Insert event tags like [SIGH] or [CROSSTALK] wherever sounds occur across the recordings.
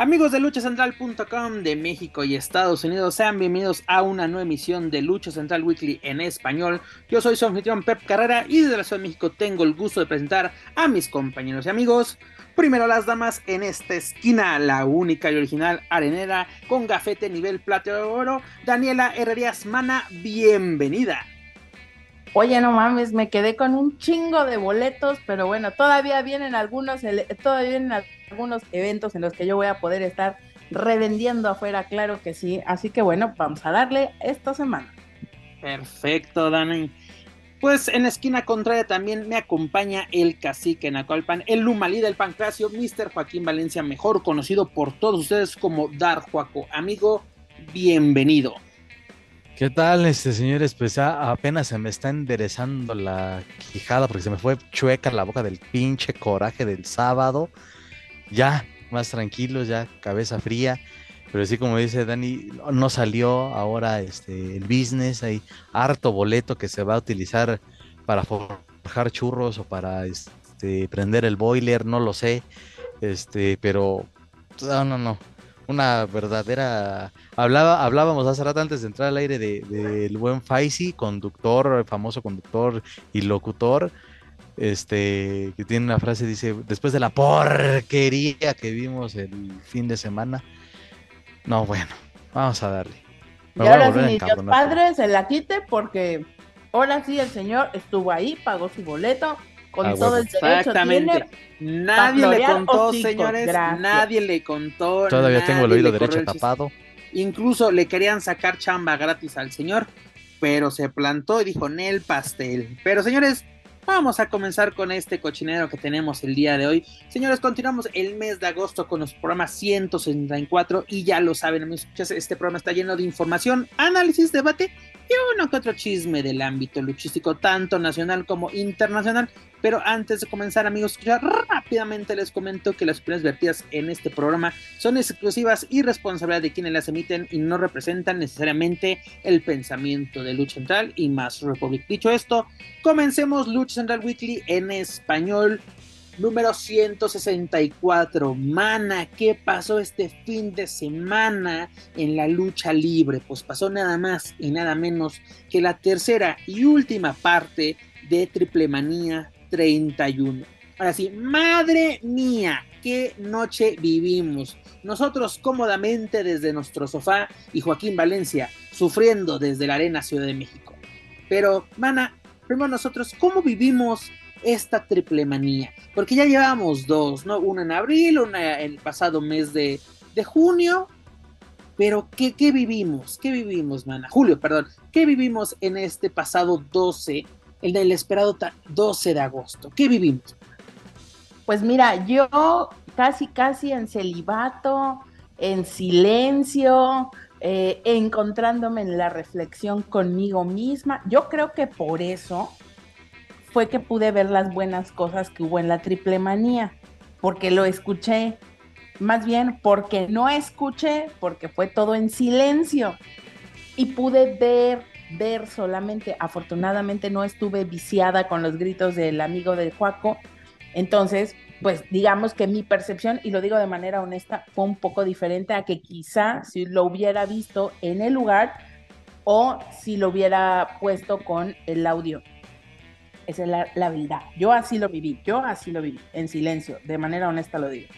Amigos de luchacentral.com de México y Estados Unidos, sean bienvenidos a una nueva emisión de Lucha Central Weekly en español. Yo soy su anfitrión Pep Carrera y desde la Ciudad de México tengo el gusto de presentar a mis compañeros y amigos. Primero las damas en esta esquina, la única y original arenera con gafete nivel plata de oro, Daniela Herrerías Mana, bienvenida. Oye, no mames, me quedé con un chingo de boletos, pero bueno, todavía vienen algunos, todavía vienen algunos eventos en los que yo voy a poder estar revendiendo afuera, claro que sí. Así que bueno, vamos a darle esta semana. Perfecto, Dani. Pues en esquina contraria también me acompaña el cacique Nacolpan, el Lumalí del Pancracio, Mr. Joaquín Valencia, mejor conocido por todos ustedes como Dar Juaco. Amigo, bienvenido. ¿Qué tal, este señores? Pues apenas se me está enderezando la quijada porque se me fue chueca la boca del pinche coraje del sábado ya más tranquilos, ya cabeza fría. Pero sí, como dice Dani, no salió ahora este, el business, hay harto boleto que se va a utilizar para forjar churros o para este, prender el boiler, no lo sé. Este, pero no, no, no. Una verdadera. Hablaba, hablábamos hace rato antes de entrar al aire del de, buen Faisy, conductor, famoso conductor y locutor este, que tiene una frase, dice, después de la porquería que vimos el fin de semana, no, bueno, vamos a darle. y ahora sí, Dios Padre se la quite porque ahora sí el señor estuvo ahí, pagó su boleto, con todo el derecho Exactamente. nadie le contó, señores, nadie le contó. Todavía tengo el oído derecho tapado. Incluso le querían sacar chamba gratis al señor, pero se plantó y dijo, Nel pastel. Pero señores, Vamos a comenzar con este cochinero que tenemos el día de hoy. Señores, continuamos el mes de agosto con los programas 164 y ya lo saben, amigos, este programa está lleno de información, análisis, debate y uno que otro chisme del ámbito luchístico, tanto nacional como internacional. Pero antes de comenzar, amigos, ya rápidamente les comento que las opiniones vertidas en este programa son exclusivas y responsabilidad de quienes las emiten y no representan necesariamente el pensamiento de Lucha Central y más Republic. Dicho esto, comencemos Lucha Central Weekly en español. Número 164. Mana, ¿qué pasó este fin de semana en la lucha libre? Pues pasó nada más y nada menos que la tercera y última parte de Triple Manía 31. Ahora sí, madre mía, qué noche vivimos. Nosotros cómodamente desde nuestro sofá y Joaquín Valencia sufriendo desde la Arena Ciudad de México. Pero, mana, primero nosotros, ¿cómo vivimos esta triple manía? Porque ya llevamos dos, ¿no? Una en abril, una el pasado mes de, de junio. Pero, ¿qué, ¿qué vivimos? ¿Qué vivimos, mana? Julio, perdón. ¿Qué vivimos en este pasado 12 el del esperado 12 de agosto. ¿Qué vivimos? Pues mira, yo casi, casi en celibato, en silencio, eh, encontrándome en la reflexión conmigo misma. Yo creo que por eso fue que pude ver las buenas cosas que hubo en la triple manía, porque lo escuché, más bien porque no escuché, porque fue todo en silencio y pude ver ver solamente, afortunadamente no estuve viciada con los gritos del amigo de Juaco, entonces, pues digamos que mi percepción, y lo digo de manera honesta, fue un poco diferente a que quizá si lo hubiera visto en el lugar o si lo hubiera puesto con el audio. Esa es la, la verdad. Yo así lo viví, yo así lo viví, en silencio, de manera honesta lo digo.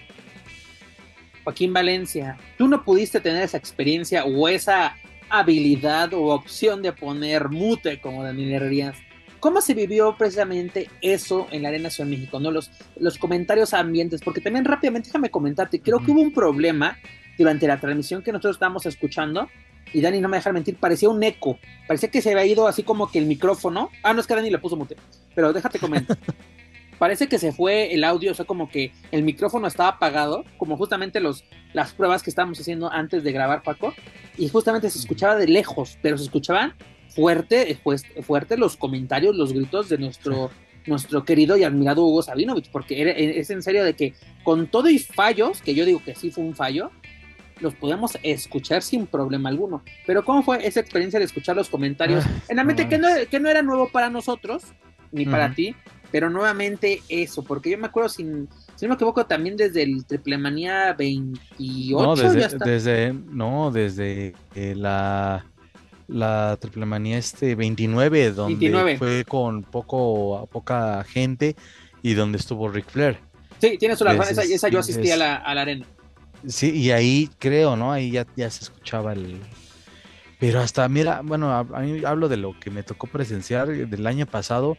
Joaquín Valencia, tú no pudiste tener esa experiencia o esa habilidad o opción de poner mute como Daniel Herrerías. ¿Cómo se vivió precisamente eso en la Arena Ciudad de México? ¿no? Los, los comentarios ambientes, porque también rápidamente déjame comentarte, creo que hubo un problema durante la transmisión que nosotros estábamos escuchando, y Dani no me deja mentir, parecía un eco, parecía que se había ido así como que el micrófono, ah, no es que Dani le puso mute, pero déjate comentar. [LAUGHS] parece que se fue el audio, o sea, como que el micrófono estaba apagado, como justamente los, las pruebas que estábamos haciendo antes de grabar, Paco, y justamente se escuchaba de lejos, pero se escuchaban fuerte, pues, fuerte los comentarios, los gritos de nuestro nuestro querido y admirado Hugo Sabinovich, porque es en serio de que con todo y fallos, que yo digo que sí fue un fallo, los podemos escuchar sin problema alguno. Pero ¿cómo fue esa experiencia de escuchar los comentarios? Ah, en la mente que, no, que no era nuevo para nosotros, ni para ti, pero nuevamente eso, porque yo me acuerdo sin, si no me equivoco, también desde el Triple Manía 28. No, desde, desde no, desde eh, la, la Triple Manía este 29, donde fue con poco, poca gente y donde estuvo Ric Flair. Sí, tienes razón, esa, esa, yo asistí a la, a la arena. Sí, y ahí creo, ¿no? Ahí ya, ya se escuchaba el... Pero hasta, mira, bueno, a, mí hablo de lo que me tocó presenciar del año pasado,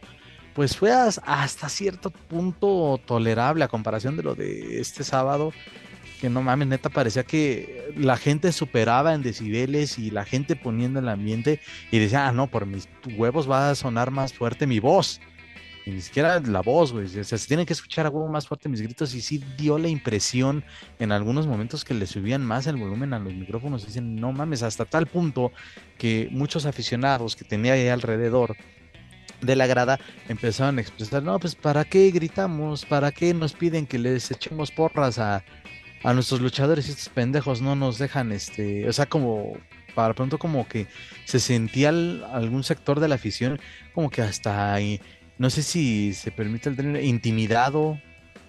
pues fue hasta cierto punto tolerable a comparación de lo de este sábado, que no mames, neta, parecía que la gente superaba en decibeles y la gente poniendo el ambiente y decía, ah, no, por mis huevos va a sonar más fuerte mi voz. Y ni siquiera la voz, güey. O sea, se tienen que escuchar a huevo más fuerte mis gritos. Y sí dio la impresión en algunos momentos que le subían más el volumen a los micrófonos. dicen, no mames, hasta tal punto que muchos aficionados que tenía ahí alrededor de la grada empezaron a expresar, no, pues ¿para qué gritamos? ¿Para qué nos piden que les echemos porras a, a nuestros luchadores? Estos pendejos no nos dejan, este, o sea, como para pronto como que se sentía algún sector de la afición como que hasta ahí no sé si se permite el término, intimidado,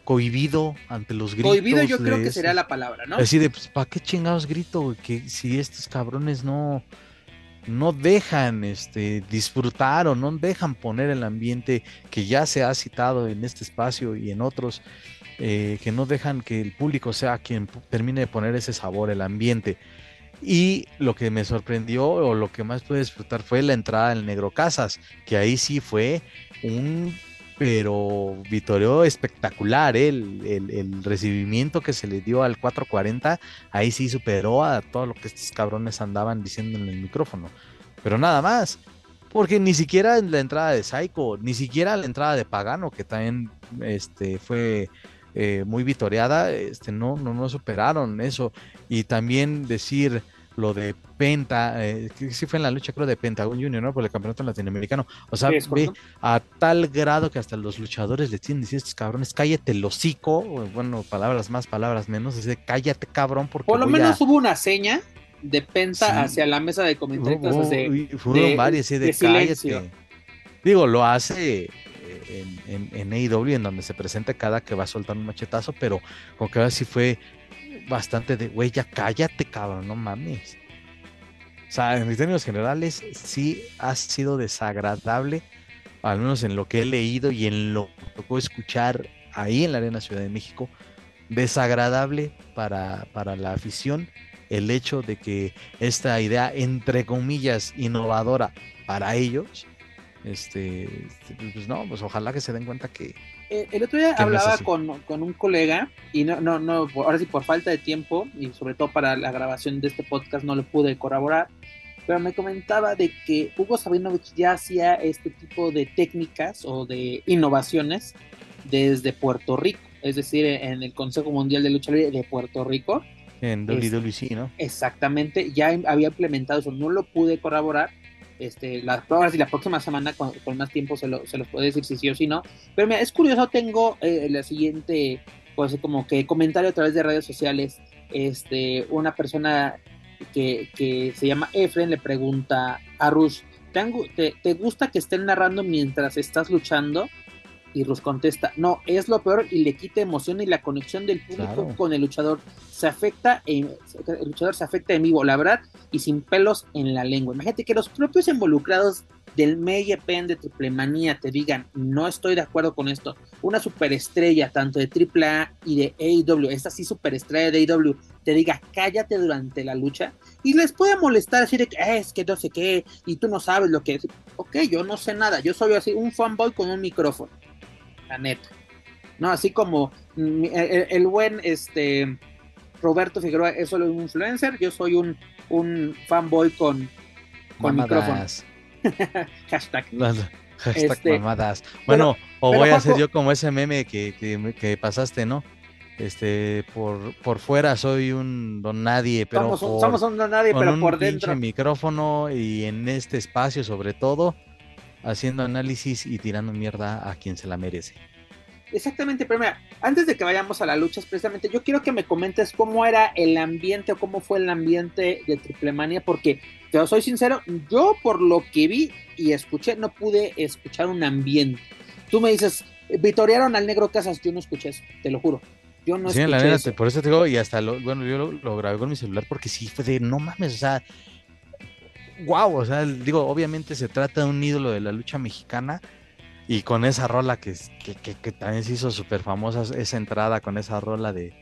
cohibido ante los gritos. Cohibido yo creo que sería la palabra, ¿no? Así de, pues, ¿para qué chingados grito? Que si estos cabrones no, no dejan este, disfrutar o no dejan poner el ambiente que ya se ha citado en este espacio y en otros, eh, que no dejan que el público sea quien termine de poner ese sabor, el ambiente. Y lo que me sorprendió o lo que más pude disfrutar fue la entrada del Negro Casas, que ahí sí fue un pero Vitorio espectacular, ¿eh? el, recibimiento que se le dio al 440, ahí sí superó a todo lo que estos cabrones andaban diciendo en el micrófono. Pero nada más, porque ni siquiera en la entrada de Psycho, ni siquiera la entrada de Pagano, que también este, fue eh, muy vitoreada, este, no, no, no superaron eso. Y también decir lo de Penta, eh, que sí fue en la lucha creo de Pentagon Junior, ¿no? Por el campeonato latinoamericano. O sea, ve a tal grado que hasta los luchadores le tienen decir estos cabrones, cállate el hocico, bueno, palabras más, palabras menos, dice cállate cabrón, porque Por lo menos hubo una seña de Penta hacia la mesa de comentarios de, fueron varias, de, cállate. Digo, lo hace eh, en, en, en, AEW, en donde se presenta cada que va a soltar un machetazo, pero como que ahora sí fue bastante de, güey, ya cállate, cabrón, no mames. O sea, en términos generales, sí ha sido desagradable, al menos en lo que he leído y en lo que tocó escuchar ahí en la Arena Ciudad de México, desagradable para, para la afición el hecho de que esta idea, entre comillas, innovadora para ellos, este, pues no, pues ojalá que se den cuenta que, eh, el otro día hablaba con, un colega y no, no, no, ahora sí por falta de tiempo y sobre todo para la grabación de este podcast no lo pude corroborar, pero me comentaba de que Hugo Sabinovich ya hacía este tipo de técnicas o de innovaciones desde Puerto Rico, es decir, en el Consejo Mundial de Lucha Libre de Puerto Rico. En WWE, ¿no? Exactamente, ya había implementado eso, no lo pude corroborar, este, las pruebas y la próxima semana con, más tiempo se, lo, se los puedo decir si sí o si no. Pero mira, es curioso, tengo eh, la siguiente, pues como que comentario a través de redes sociales. Este, una persona que, que se llama Efren le pregunta a Rush, ¿te, ¿te gusta que estén narrando mientras estás luchando? Y Rus contesta, no, es lo peor y le quita emoción y la conexión del público con el luchador. Se afecta, el luchador se afecta en vivo, la verdad, y sin pelos en la lengua. Imagínate que los propios involucrados del Media Pen de Triple Manía te digan, no estoy de acuerdo con esto. Una superestrella, tanto de AAA y de AEW, esta sí superestrella de AEW, te diga, cállate durante la lucha. Y les puede molestar decir que es que no sé qué, y tú no sabes lo que es. Ok, yo no sé nada, yo soy así, un fanboy con un micrófono la neta. ¿No? Así como mm, el, buen este Roberto Figueroa es solo un influencer, yo soy un, un fanboy con, con micrófono. [LAUGHS] hashtag. hashtag este, mamadas. Bueno, o voy a hacer yo como ese meme que, que, pasaste, ¿no? Este, por, por fuera soy un don nadie, pero somos, un don nadie, pero por dentro. micrófono y en este espacio sobre todo, haciendo análisis y tirando mierda a quien se la merece. Exactamente, pero mira, antes de que vayamos a la lucha, precisamente, yo quiero que me comentes cómo era el ambiente o cómo fue el ambiente de Triplemania, porque te soy sincero, yo por lo que vi y escuché, no pude escuchar un ambiente. Tú me dices, vitorearon al negro Casas, yo no escuché eso, te lo juro. Yo no sí, escuché la eso. por eso te digo, y hasta lo, bueno, yo lo, lo grabé con mi celular porque sí fue de no mames, o sea, wow, o sea, digo, obviamente se trata de un ídolo de la lucha mexicana y con esa rola que, que, que, que también se hizo súper famosa, esa entrada con esa rola de,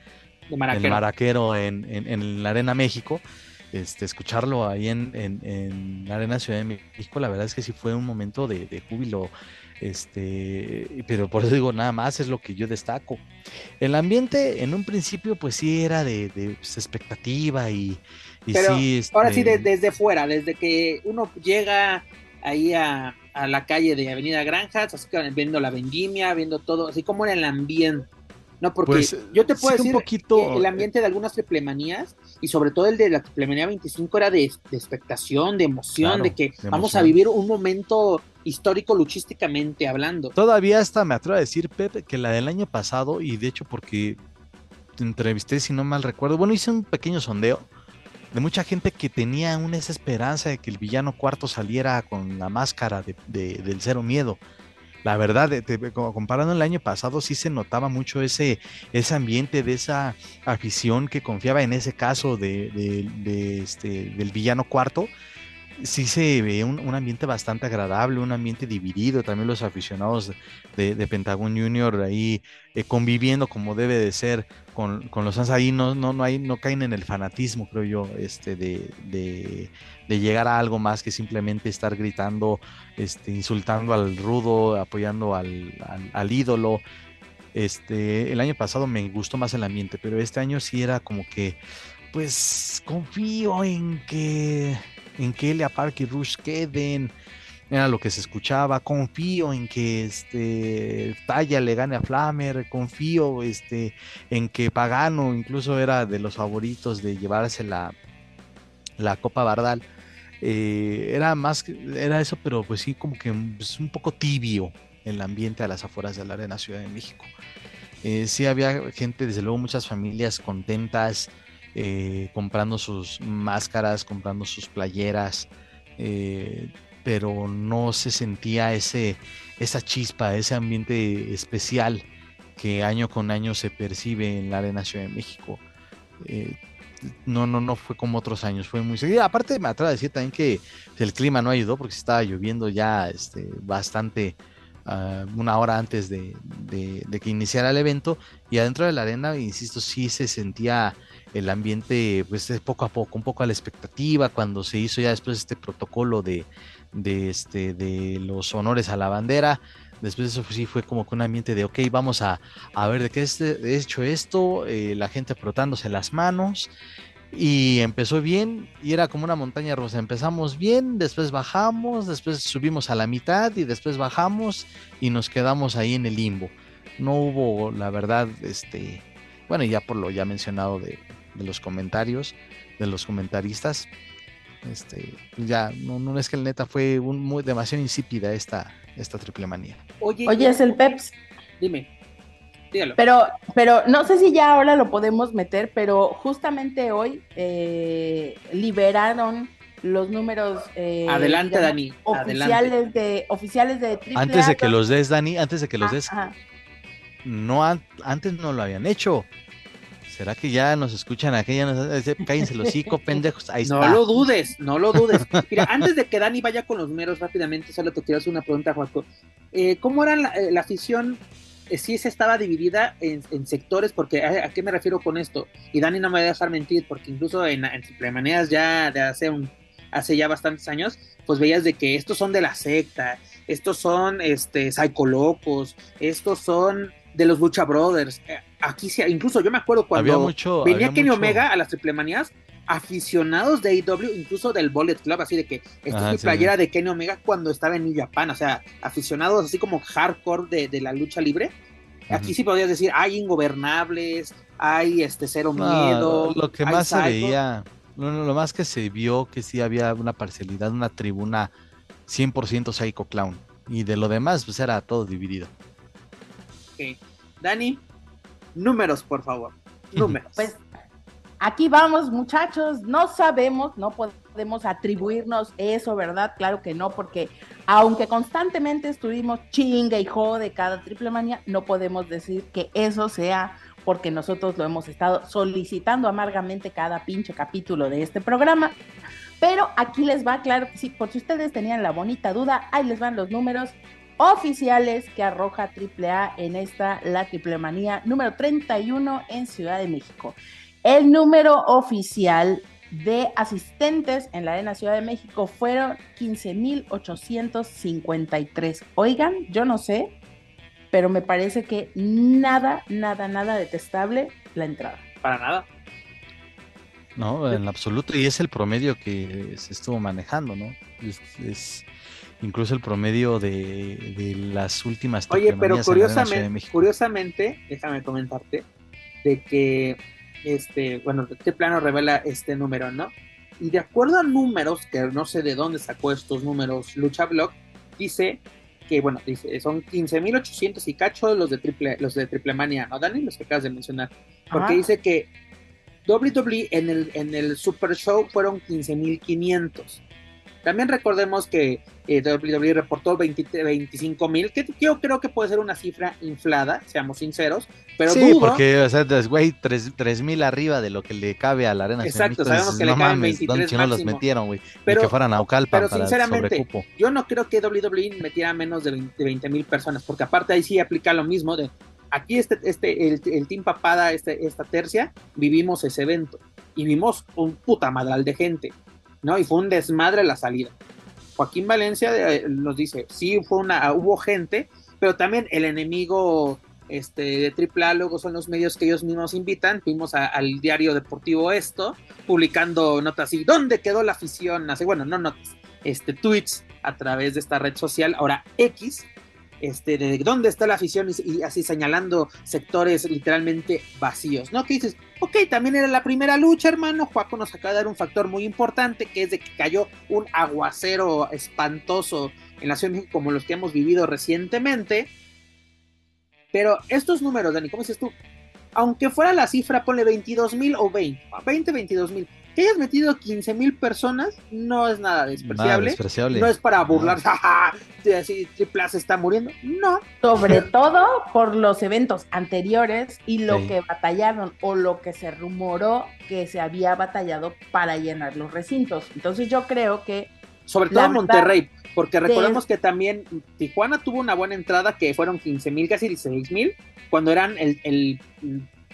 de maraquero. el maraquero en, en, en, la Arena México, este, escucharlo ahí en, en, en, la Arena Ciudad de México, la verdad es que sí fue un momento de, de júbilo. Este, pero por eso digo, nada más es lo que yo destaco. El ambiente en un principio, pues sí era de, de pues, expectativa y, y pero sí. Este... Ahora sí, de, desde fuera, desde que uno llega ahí a, a la calle de Avenida Granjas, así que viendo la vendimia, viendo todo, así como era el ambiente. No, porque pues, yo te puedo sí, decir un poquito... el ambiente de algunas triplemanías y sobre todo el de la triplemanía 25 era de, de expectación, de emoción, Claro, de que de vamos a vivir un momento histórico luchísticamente hablando. Todavía hasta me atrevo a decir, Pepe, que la del año pasado, y de hecho porque te entrevisté, si no mal recuerdo, bueno, hice un pequeño sondeo de mucha gente que tenía una esa esperanza de que el villano cuarto saliera con la máscara de, de, del cero miedo. La verdad, comparando el año pasado, sí se notaba mucho ese, ese ambiente de esa afición que confiaba en ese caso de, de este, del villano cuarto. Sí se ve un, ambiente bastante agradable, un ambiente dividido, también los aficionados de, de Pentagon Junior ahí eh, conviviendo como debe de ser con, con los fans ahí, no, no, no, caen en el fanatismo, creo yo, este, de, de, de, llegar a algo más que simplemente estar gritando, este, insultando al rudo, apoyando al, al, al ídolo. Este, el año pasado me gustó más el ambiente, pero este año sí era como que, pues confío en que, en que Elia Park y Rush queden, era lo que se escuchaba, confío en que este Talla le gane a Flamer, confío este, en que Pagano incluso era de los favoritos de llevarse la, la Copa Bardal. Eh, era más, era eso, pero pues sí, como que pues, un poco tibio el ambiente a las afueras de la Arena Ciudad de México. Eh, sí había gente, desde luego muchas familias contentas, eh, comprando sus máscaras, comprando sus playeras, eh, pero no se sentía ese, esa chispa, ese ambiente especial que año con año se percibe en la Arena Ciudad de México. Eh, no, no, no fue como otros años, fue muy seguido. Aparte me atrevo a decir también que el clima no ayudó porque estaba lloviendo ya este, bastante uh, una hora antes de, de, que iniciara el evento y adentro de la arena, insisto, sí se sentía el ambiente pues poco a poco, un poco a la expectativa cuando se hizo ya después este protocolo de, de, este, de los honores a la bandera. Después eso sí fue como que un ambiente de, ok, vamos a, a ver de qué es de hecho esto, eh, la gente frotándose las manos, y empezó bien y era como una montaña rusa. Empezamos bien, después bajamos, después subimos a la mitad y después bajamos y nos quedamos ahí en el limbo. No hubo, la verdad, este, bueno, ya por lo ya mencionado de, de los comentarios, de los comentaristas, este, ya no, no es que el neta fue un, muy, demasiado insípida esta, esta triple manía. Oye, Oye es el Peps. Dime. Dígalo. Pero, pero no sé si ya ahora lo podemos meter, pero justamente hoy eh, liberaron los números eh, adelante digamos, Dani oficiales adelante. de oficiales de triple antes de que los des Dani antes de que los des Ajá. no an antes no lo habían hecho será que ya nos escuchan aquella cállense los hocico [LAUGHS] pendejos ahí no está. lo dudes no lo dudes mira antes de que Dani vaya con los números rápidamente solo te quiero hacer una pregunta Juaco eh, cómo era la, la afición eh, sí se estaba dividida en, en sectores, porque ¿a, ¿a, qué me refiero con esto? Y Dani no me va a dejar mentir, porque incluso en, en Triplemanías ya de hace, un, hace ya bastantes años, pues veías de que estos son de la secta, estos son este, Locos, estos son de los Lucha Brothers. Eh, Aquí sí, incluso yo me acuerdo cuando mucho, venía Kenny mucho... Omega a las Triplemanías, aficionados de AEW, incluso del Bullet Club, así de que esta ah, es mi playera sí. de Kenny Omega cuando estaba en New Japan, o sea, aficionados así como hardcore de, de la lucha libre. Aquí sí podrías decir, hay ingobernables, hay este cero no, miedo. Lo, lo que más psycho. se veía, lo, lo, más que se vio que sí había una parcialidad, una tribuna 100% Psycho Clown. Y de lo demás, pues era todo dividido. Ok. Dani, números, por favor. [LAUGHS] Números. Pues aquí vamos, muchachos. No sabemos, no podemos atribuirnos eso, ¿verdad? Claro que no, porque aunque constantemente estuvimos chinga y jode cada triple manía, no podemos decir que eso sea porque nosotros lo hemos estado solicitando amargamente cada pinche capítulo de este programa. Pero aquí les va, claro sí, por si ustedes tenían la bonita duda, ahí les van los números oficiales que arroja AAA en esta La Triple Manía número 31 en Ciudad de México. El número oficial de asistentes en la Arena Ciudad de México fueron 15.853. Oigan, yo no sé, pero me parece que nada, nada, nada detestable la entrada. Para nada. No, en absoluto. Y es el promedio que se estuvo manejando, ¿no? Es, incluso el promedio de, de las últimas Oye, pero curiosamente, curiosamente, déjame comentarte, de que este, bueno, este plano revela este número, ¿no? Y de acuerdo a números, que no sé de dónde sacó estos números Lucha Blog, dice que, bueno, dice, son 15.800 y cacho los de triple, los de triple manía, ¿no, Dani? Los que acabas de mencionar. Porque dice que WWE en el, en el Super Show fueron 15.500. También recordemos que eh, WWE reportó 25 mil, que yo creo que puede ser una cifra inflada, seamos sinceros, pero sí, porque, o sea, güey, 3 mil arriba de lo que le cabe a la arena. Exacto, sabemos que le caben 23 si no los metieron, güey, pero que fueran a Ocalpa Pero sinceramente, yo no creo que WWE metiera menos de 20 mil personas, porque aparte ahí sí aplica lo mismo de aquí este, este, el, el Team Papada, este, esta tercia, vivimos ese evento y vimos un puta madral de gente ¿no? Y fue un desmadre la salida. Joaquín Valencia eh, nos dice, sí, fue una, hubo gente, pero también el enemigo este, de AAA luego son los medios que ellos mismos invitan. Fuimos al diario deportivo Esto, publicando notas y ¿dónde quedó la afición? Así, bueno, no notas, este, tweets a través de esta red social, ahora X, este, de dónde está la afición y, así señalando sectores literalmente vacíos, ¿no? Que dices, ok, también era la primera lucha, hermano, Juaco nos acaba de dar un factor muy importante, que es de que cayó un aguacero espantoso en la Ciudad de México como los que hemos vivido recientemente, pero estos números, Dani, ¿cómo dices tú? Aunque fuera la cifra, ponle 22 mil o 20, 20, 22 mil, que hayas metido 15 mil personas no es nada despreciable. No es para burlarse, [LAUGHS] no. así Triple se está muriendo. No. Sobre todo por los eventos anteriores y lo que batallaron o lo que se rumoró que se había batallado para llenar los recintos. Entonces yo creo que... Sobre todo Monterrey, porque recordemos que también Tijuana tuvo una buena entrada que fueron 15 mil, casi 16 mil, cuando eran el, el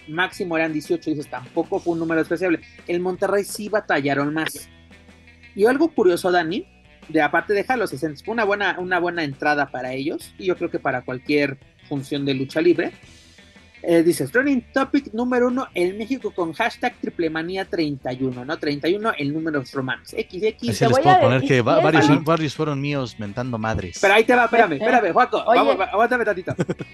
máximo eran 18, dices, tampoco fue un número especial. El Monterrey sí batallaron más. Y algo curioso, Dani, de aparte de los 60, fue una buena, una buena entrada para ellos, y yo creo que para cualquier función de lucha libre. Eh, dice, trending topic número uno en México con hashtag triplemanía31, ¿no? 31 el número de romance. XX. Así les puedo poner que varios, varios, fueron míos mentando madres. Pero ahí te va, espérame, espérame, Juaco, [LAUGHS] vamos, aguántame tantito.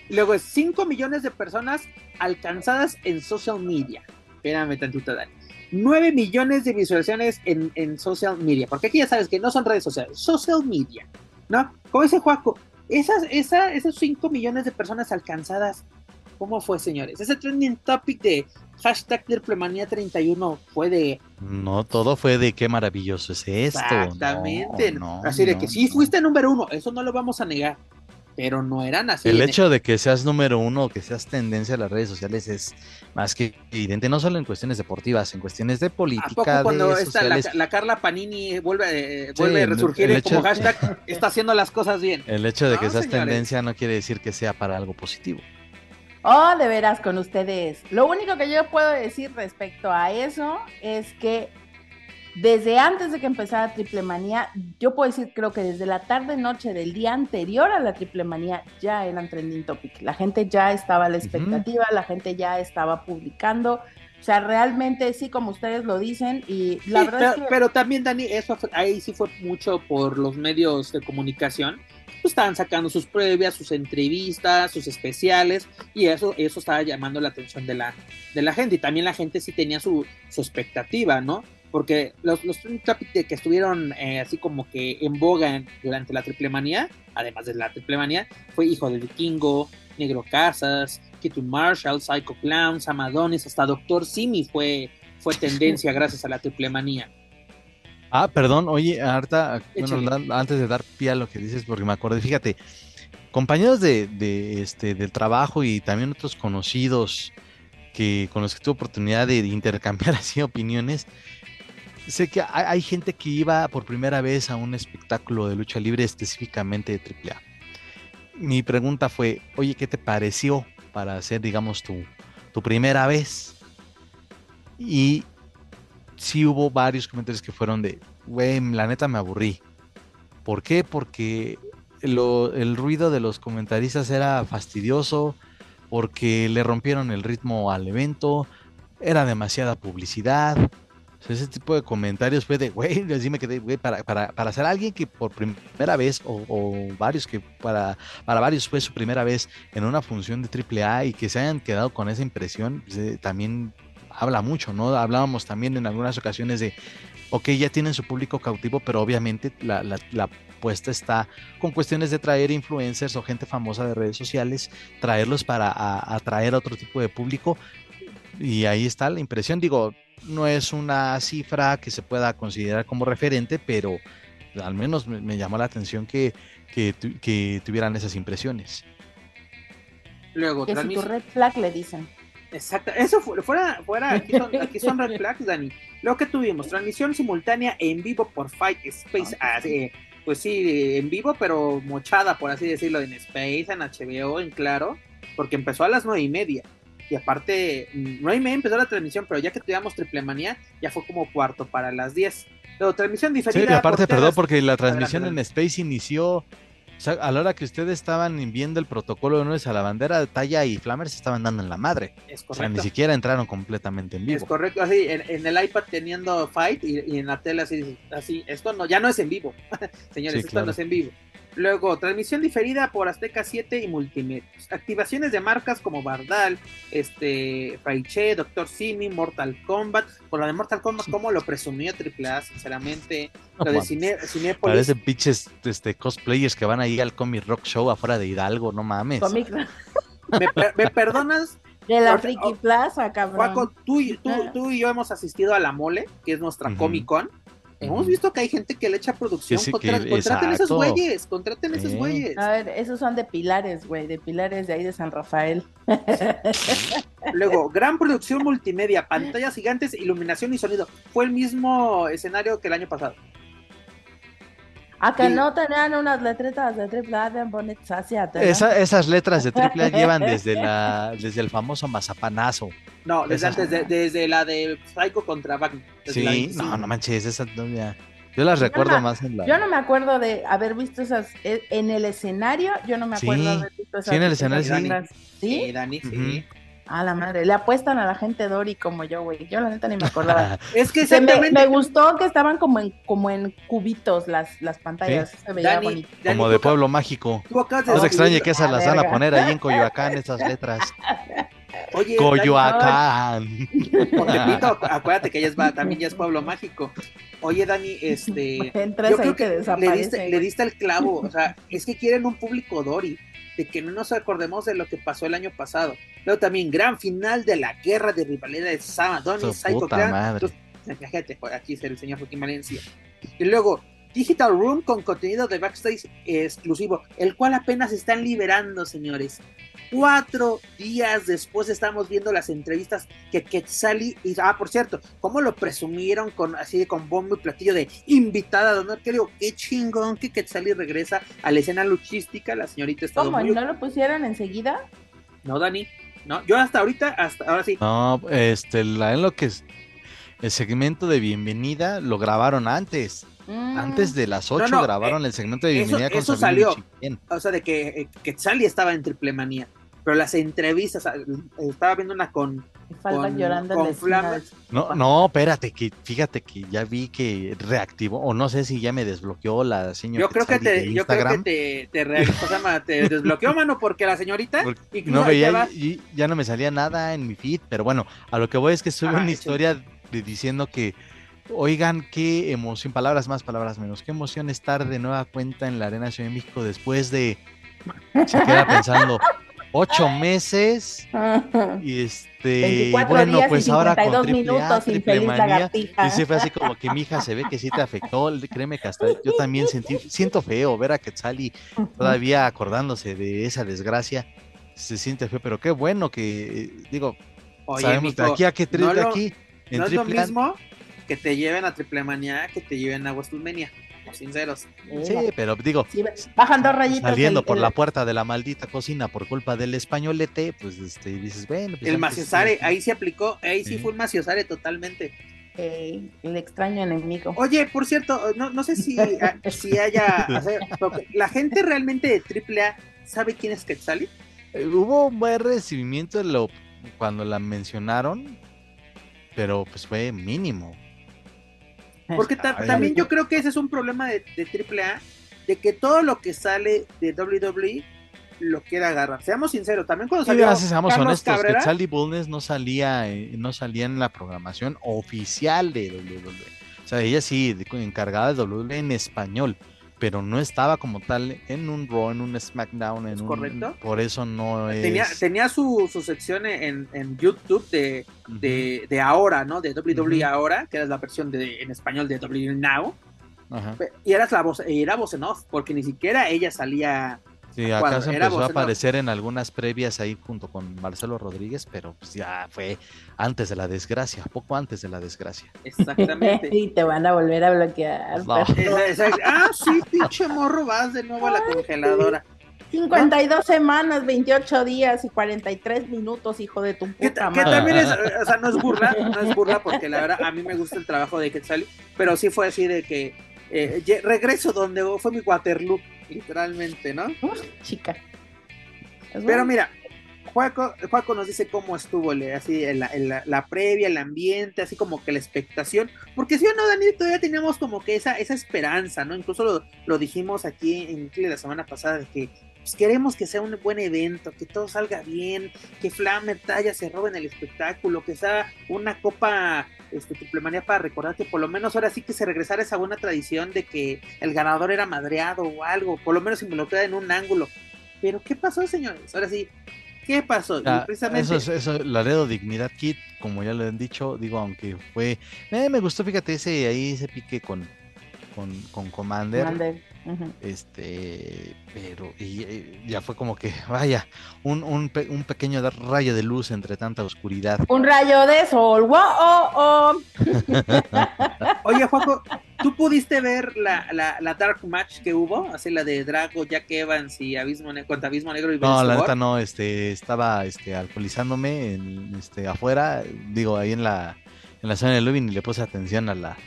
Luego es 5 millones de personas alcanzadas en social media. Espérame tantito, Dani. 9 millones de visualizaciones en, en social media, porque aquí ya sabes que no son redes sociales, social media, ¿no? Como dice Juaco, esas, esa, esos 5 millones de personas alcanzadas ¿Cómo fue, señores? Ese trending topic de hashtag 31 fue de... No, todo fue de qué maravilloso es esto. Exactamente. así de que sí fuiste número uno, eso no lo vamos a negar. Pero no eran así. El hecho de que seas número uno, que seas tendencia a las redes sociales es más que evidente, no solo en cuestiones deportivas, en cuestiones de política. cuando la, Carla Panini vuelve, eh, vuelve a resurgir como hashtag, [LAUGHS] está haciendo las cosas bien. El hecho de que seas tendencia no quiere decir que sea para algo positivo. Oh, de veras con ustedes. Lo único que yo puedo decir respecto a eso es que desde antes de que empezara Triple Manía, yo puedo decir, creo que desde la tarde noche del día anterior a la Triple Manía ya eran trending topic. La gente ya estaba a la expectativa, la gente ya estaba publicando. O sea, realmente sí, como ustedes lo dicen, y la verdad pero, es que... pero también, Dani, eso ahí sí fue mucho por los medios de comunicación pues, estaban sacando sus previas, sus entrevistas, sus especiales, y eso, eso estaba llamando la atención de la, de la gente. Y también la gente sí tenía su, su expectativa, ¿no? porque los, los que estuvieron eh, así como que en boga durante la triple manía, además de la triple manía, fue Hijo del Vikingo, Negro Casas, Keaton Marshall, Psycho Clowns, Amadones, hasta Doctor Simi fue, fue tendencia [LAUGHS] gracias a la triple manía. Ah, perdón, oye, Arta, antes de dar pie a lo que dices, porque me acordé, fíjate, compañeros de, de, este, del trabajo y también otros conocidos que con los que tuve oportunidad de intercambiar [LAUGHS] así opiniones, sé que hay, gente que iba por primera vez a un espectáculo de lucha libre específicamente de AAA. Mi pregunta fue, oye, ¿qué te pareció para hacer, digamos, tu, tu primera vez? Y sí hubo varios comentarios que fueron de, güey, la neta me aburrí. ¿Por qué? Porque el ruido de los comentaristas era fastidioso, porque le rompieron el ritmo al evento, era demasiada publicidad, ese tipo de comentarios fue de, güey, así me quedé, para, para, para ser alguien que por primera vez, o, varios que para, para varios fue su primera vez en una función de AAA y que se hayan quedado con esa impresión, pues, eh, también habla mucho, ¿no? Hablábamos también en algunas ocasiones de, ok, ya tienen su público cautivo, pero obviamente la, la, la puesta está con cuestiones de traer influencers o gente famosa de redes sociales, traerlos para atraer a otro tipo de público. Y ahí está la impresión, digo, no es una cifra que se pueda considerar como referente, pero al menos me, llamó la atención que, que, tuvieran esas impresiones. Luego, que si tu red flag le dicen. Exacto, eso fuera, fuera, aquí son, red flags, Dani. Lo que tuvimos, transmisión simultánea en vivo por Fight Space, ah, pues sí, en vivo, pero mochada, por así decirlo, en Space, en HBO, en claro, porque empezó a las nueve y media. Y aparte, nueve y media empezó la transmisión, pero ya que tuvimos triple manía, ya fue como cuarto para las diez. Pero transmisión diferida. Sí, aparte, perdón, porque la transmisión en Space inició o sea, a la hora que ustedes estaban viendo el protocolo de honores a la bandera, Talla y Flammer se estaban dando en la madre. Es correcto. O sea, ni siquiera entraron completamente en vivo. Es correcto, así, en, el iPad teniendo fight y, en la tele así, así, esto no, ya no es en vivo. [LAUGHS] Señores, esto no es en vivo. Luego, transmisión diferida por Azteca 7 y Multimedios. Activaciones de marcas como Bardal, este, Faiche, Doctor Simi, Mortal Kombat. Por lo de Mortal Kombat, como lo presumió AAA, sinceramente. lo de Cine, Cinepolis. Parecen pinches este, cosplayers que van ahí al Comic Rock Show afuera de Hidalgo, no mames. Comic ¿Me, ¿Me, perdonas? [LAUGHS] De la Friki Plaza, cabrón. tú, tú, ah. tú, y yo hemos asistido a la Mole, que es nuestra Comic Con Hemos visto que hay gente que le echa producción. contraten esos güeyes, contraten esos güeyes. A ver, esos son de pilares, güey, de pilares de ahí de San Rafael. Luego, gran producción multimedia, pantallas gigantes, iluminación y sonido. Fue el mismo escenario que el año pasado. A que no tenían unas letretas de triple A bien bonitas Esa, Esas letras de triple A llevan desde, la, desde el famoso mazapanazo. No, desde antes, desde la de Psycho contra Wagner. Sí, no, no manches, esa no, Yo las recuerdo más en la. Yo no me acuerdo de haber visto esas eh, en el escenario. Yo no me acuerdo de haber visto esas. Sí, en el escenario, sí. Sí, Dani, sí. A la madre, le apuestan a la gente Dory como yo, güey. Yo la neta ni me acordaba. [LAUGHS] es que me, me, gustó que estaban como en, como en cubitos las, las pantallas. Se veía bonito. como de pueblo mágico. No se extrañe que esas las van a poner ahí en Coyoacán, esas letras. [LAUGHS] Oye, Coyoacán. [LAUGHS] acuérdate que ella es, también ya es pueblo mágico. Oye, Dani, este. yo creo que, le, diste, le diste el clavo. O sea, es que quieren un público Dory de que no nos acordemos de lo que pasó el año pasado. Luego también, gran final de la guerra de rivalidad de Sama, Donny, Psycho Clan. Fíjate, aquí es el señor Joaquín Valencia. Y luego, Digital Room con contenido de backstage exclusivo, el cual apenas están liberando, señores. Cuatro días después estamos viendo las entrevistas que Quetzali y ah, por cierto, cómo lo presumieron con así de con bombo y platillo de invitada de honor, que digo, qué chingón que Quetzali regresa a la escena luchística, la señorita está ¿Cómo? ¿No lo pusieron enseguida? No, Dani. No, yo hasta ahorita, hasta ahora sí. No, este, la, en lo que es el segmento de bienvenida lo grabaron antes. Mm. Antes de las 8 grabaron eh, el segmento de bienvenida con Eso salió. O sea, de que, eh, que Quetzali estaba en triple manía pero las entrevistas, estaba viendo una con, con, llorando con No, no, espérate, que fíjate que ya vi que reactivó, o no sé si ya me desbloqueó la señora. Yo creo que te, yo creo que te, te, [LAUGHS] desbloqueó, mano, porque la señorita no veía, y, ya no me salía nada en mi feed, pero bueno, a lo que voy es que sube ah, una historia de, diciendo que Oigan, qué emoción, palabras más, palabras menos. Qué emoción estar de nueva cuenta en la Arena Ciudad de México después de. Se queda pensando, ocho meses. Y este. bueno, días pues y ahora con 52 triple A, manía. Y sí fue así como que mi hija se ve que sí te afectó. Créeme que hasta yo también sentí, siento feo ver a Quetzali todavía acordándose de esa desgracia. Se siente feo, pero qué bueno que, digo, Oye, sabemos de aquí a que no de aquí en no es lo mismo que te lleven a Triple Manía que te lleven a WrestleMania. Somos sinceros. Sí, pero digo, Sí, bajan dos rayitas. saliendo el- por el- la puerta de la maldita cocina por culpa del españolete, pues este, dices, bueno, pues El maciosare, ahí se aplicó, ahí sí Sí. fue un maciosare totalmente. eh, el extraño enemigo. Oye, por cierto, no, no sé si, [LAUGHS] a- si haya. o sea, porque la gente realmente de AAA sabe quién es Quetzali. Eh, Hubo un buen recibimiento de lo, cuando la mencionaron, pero pues fue mínimo. Porque ta- también yo creo que ese es un problema de, de AAA, de que todo lo que sale de WWE lo quiere agarrar. Seamos sinceros, también cuando salió seamos Carlos honestos, Cabrera, que Sally Bulnes no salía, eh, no salía en la programación oficial de WWE. O sea, ella sí, encargada de WWE en español, pero no estaba como tal en un Raw, en un SmackDown, en ¿Es un... correcto? Por eso no es... tenía, tenía su, su sección en, en YouTube de, de, de ahora, ¿no? De WWE ahora, que era la versión de, en español de WWE Now. Ajá. Y eras la voz, era voz en off, porque ni siquiera ella salía. Sí, acaso era empezó a aparecer en algunas previas ahí junto con Marcelo Rodríguez, pero pues ya fue antes de la desgracia, poco antes de la desgracia. Exactamente. [LAUGHS] y te van a volver a bloquear. No. ah, sí, pinche morro, vas de nuevo a la congeladora. 52 semanas, 28 días y 43 minutos, hijo de tu Que, puta que madre. también es, [LAUGHS] o sea, no es burla, no es burla, porque la verdad a mí me gusta el trabajo de Quetzali, pero sí fue así de que eh, regreso donde fue mi Waterloo, literalmente, ¿no? Uf, chica. Es Pero bueno. mira, Juaco, Juaco nos dice cómo estuvo le- así en la, en la- previa, el ambiente, así como que la expectación, porque si o no, Dani, todavía teníamos como que esa, esa esperanza, ¿no? Incluso lo, lo dijimos aquí en Chile la semana pasada, de que pues, queremos que sea un buen evento, que todo salga bien, que Flamer Talla se roben el espectáculo, que sea una copa este, triplemanía para recordar que por lo menos ahora sí que se regresara esa buena tradición de que el ganador era madreado o algo, por lo menos involucrada en un ángulo. Pero ¿qué pasó, señores? Ahora sí, ¿qué pasó? Y Ya, precisamente, eso, es- eso, Laredo Dignidad Kit, como ya lo han dicho, digo, aunque fue, eh, me gustó, fíjate, ese ahí ese pique con, con, con Commander, este, pero y, ya fue como que, vaya, un, un, pe- un pequeño rayo de luz entre tanta oscuridad. Un rayo de sol. ¡Wow! oh, oh. [LAUGHS] Oye, Juaco, ¿tú pudiste ver la, la, la Dark Match que hubo? Así la de Drago, Jack Evans y Abismo Ne- contra Abismo Negro y No, la neta no, este, estaba este, alcoholizándome en, este, afuera, digo, ahí en la, en la zona del lobby y le puse atención a la,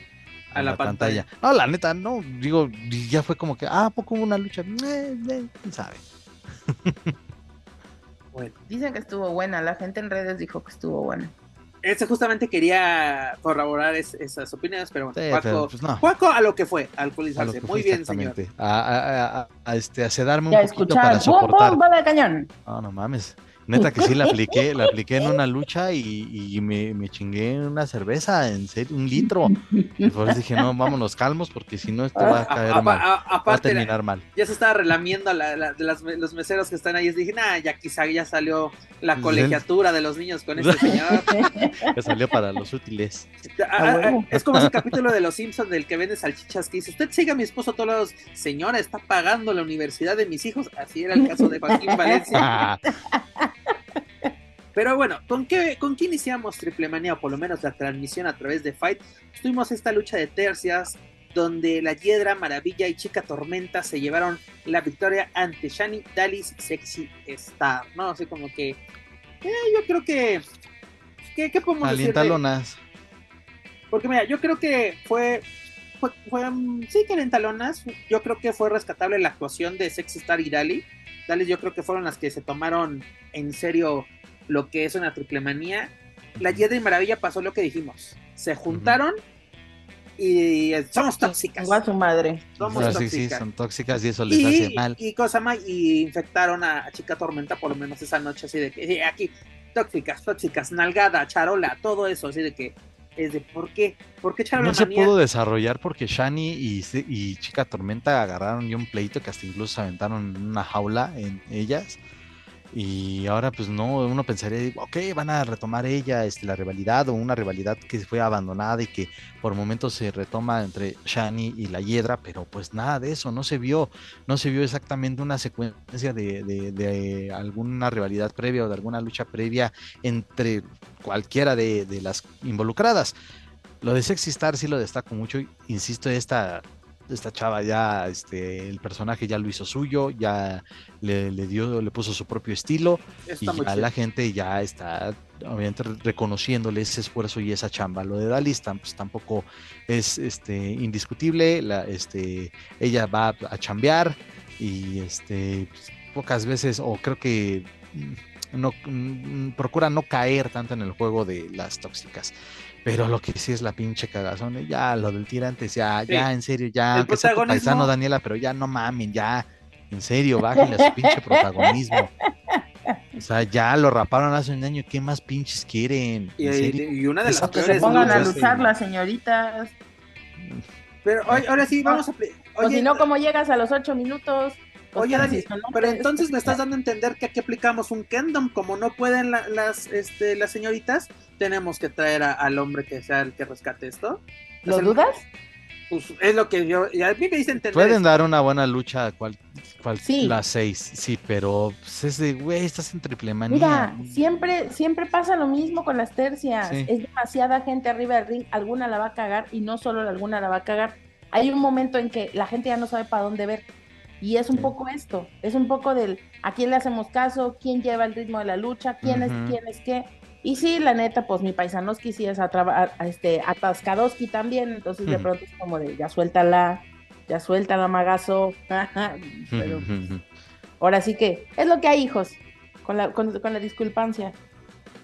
A la pantalla. No, la neta, no, digo, ya fue como que, ah, ¿a poco hubo una lucha? Quién sabe. [LAUGHS] Bueno, Dicen que estuvo buena. La gente en redes dijo que estuvo buena. ese justamente quería corroborar es- esas opiniones, pero bueno, Sí, Juaco, pero, pues, no. Juaco a lo que fue, A lo alcoholizarse. que Muy fue bien, señor. A, a- a- a- este, a sedarme Ya un poquito para escuchar. ¡Bum, soportar. bum! ¡Bala de cañón! No, no mames. Neta que sí la apliqué, la [LAUGHS] apliqué en una lucha y, y me, me chingué una cerveza, en serio, un litro. Y por eso dije, no, vámonos calmos, porque si no esto va a caer a- mal. a- Va a terminar mal. ya se estaba relamiendo la, la- de las- los meseros que están ahí. Dije, nah, ya quizá ya salió la colegiatura de los niños con este señor. [LAUGHS] Que salió para los útiles. Ah, ah, es como ese capítulo de Los Simpsons del que vende salchichas que dice, usted sigue a mi esposo a todos lados, señora, está pagando la universidad de mis hijos. Así era el caso de Joaquín Valencia. [LAUGHS] Pero bueno, ¿con qué, ¿con qué iniciamos Triple Manía? O por lo menos la transmisión a través de Fight. Tuvimos esta lucha de tercias donde la Hiedra, Maravilla y Chica Tormenta se llevaron la victoria ante Shani, Dalis, Sexy Star, ¿no? Así como que... eh, yo creo que... ¿Qué, qué podemos decir? porque mira, yo creo que fue, fue, fue, mm, sí, calentalonas. Yo creo que fue rescatable la actuación de Sexy Star y Dali. Dali yo creo que fueron las que se tomaron en serio lo que es una triple manía. La y Maravilla pasó lo que dijimos. Se juntaron y somos tóxicas. A su madre. Somos Ah, sí, sí, tóxicas. son tóxicas y eso les hace Y, mal. y cosa más, y infectaron a, a Chica Tormenta por lo menos esa noche, así de que eh, aquí, tóxicas, tóxicas, nalgada, charola, todo eso, así de que es de ¿por qué? ¿Por qué No se pudo desarrollar porque Shani y, y Chica Tormenta agarraron ya un pleito que hasta incluso se aventaron en una jaula en ellas. Y ahora, pues no, uno pensaría, ok, van a retomar ella este, la rivalidad o una rivalidad que fue abandonada y que por momentos se retoma entre Shani y la Hiedra, pero pues nada de eso, no se vio, no se vio exactamente una secuencia de, de, alguna rivalidad previa o de alguna lucha previa entre cualquiera de, de las involucradas. Lo de Sexy Star sí lo destaco mucho, insisto, esta esta chava ya, este, el personaje ya lo hizo suyo, ya le, dio, le puso su propio estilo y ya la gente ya está obviamente reconociéndole ese esfuerzo y esa chamba. Lo de Dalista pues tampoco es este indiscutible, la, este, ella va a chambear y este pues, pocas veces o creo que mm, no mm, procura no caer tanto en el juego de las tóxicas. Pero lo que sí es la pinche cagazón, ya lo del tirantes, ya, ya, en serio, ya, que sea tu paisano Daniela, pero ya no mamen, ya, en serio, bájenle a su pinche protagonismo. O sea, ya lo raparon hace un año, ¿qué más pinches quieren? Y, una de las que se pongan a luchar las señoritas. Pero ahora sí, vamos a... o si no, ¿cómo llegas a los ocho minutos? Oye, Dani, pero entonces me estás dando a entender que aquí aplicamos un Kendom, como no pueden las, este, las señoritas, tenemos que traer al hombre que sea el que rescate esto. ¿Lo dudas? Pues es lo que yo, y a mí me dicen entender. Pueden dar una buena lucha cual, cual las seis, sí, pero pues es de, güey, estás en triple manía. Mira, siempre, siempre pasa lo mismo con las tercias. Es demasiada gente arriba del ring, alguna la va a cagar y no solo alguna la va a cagar. Hay un momento en que la gente ya no sabe para dónde ver y es un poco esto, es un poco del a quién le hacemos caso, quién lleva el ritmo de la lucha, quién es quién es qué. Y sí, la neta, pues mi paisanoski sí es a, este, atascadoski también, entonces de pronto es como de ya suéltala, ya suéltala, magazo. [LAUGHS] Pero pues, ahora sí que es lo que hay, hijos, con la, con, la disculpancia.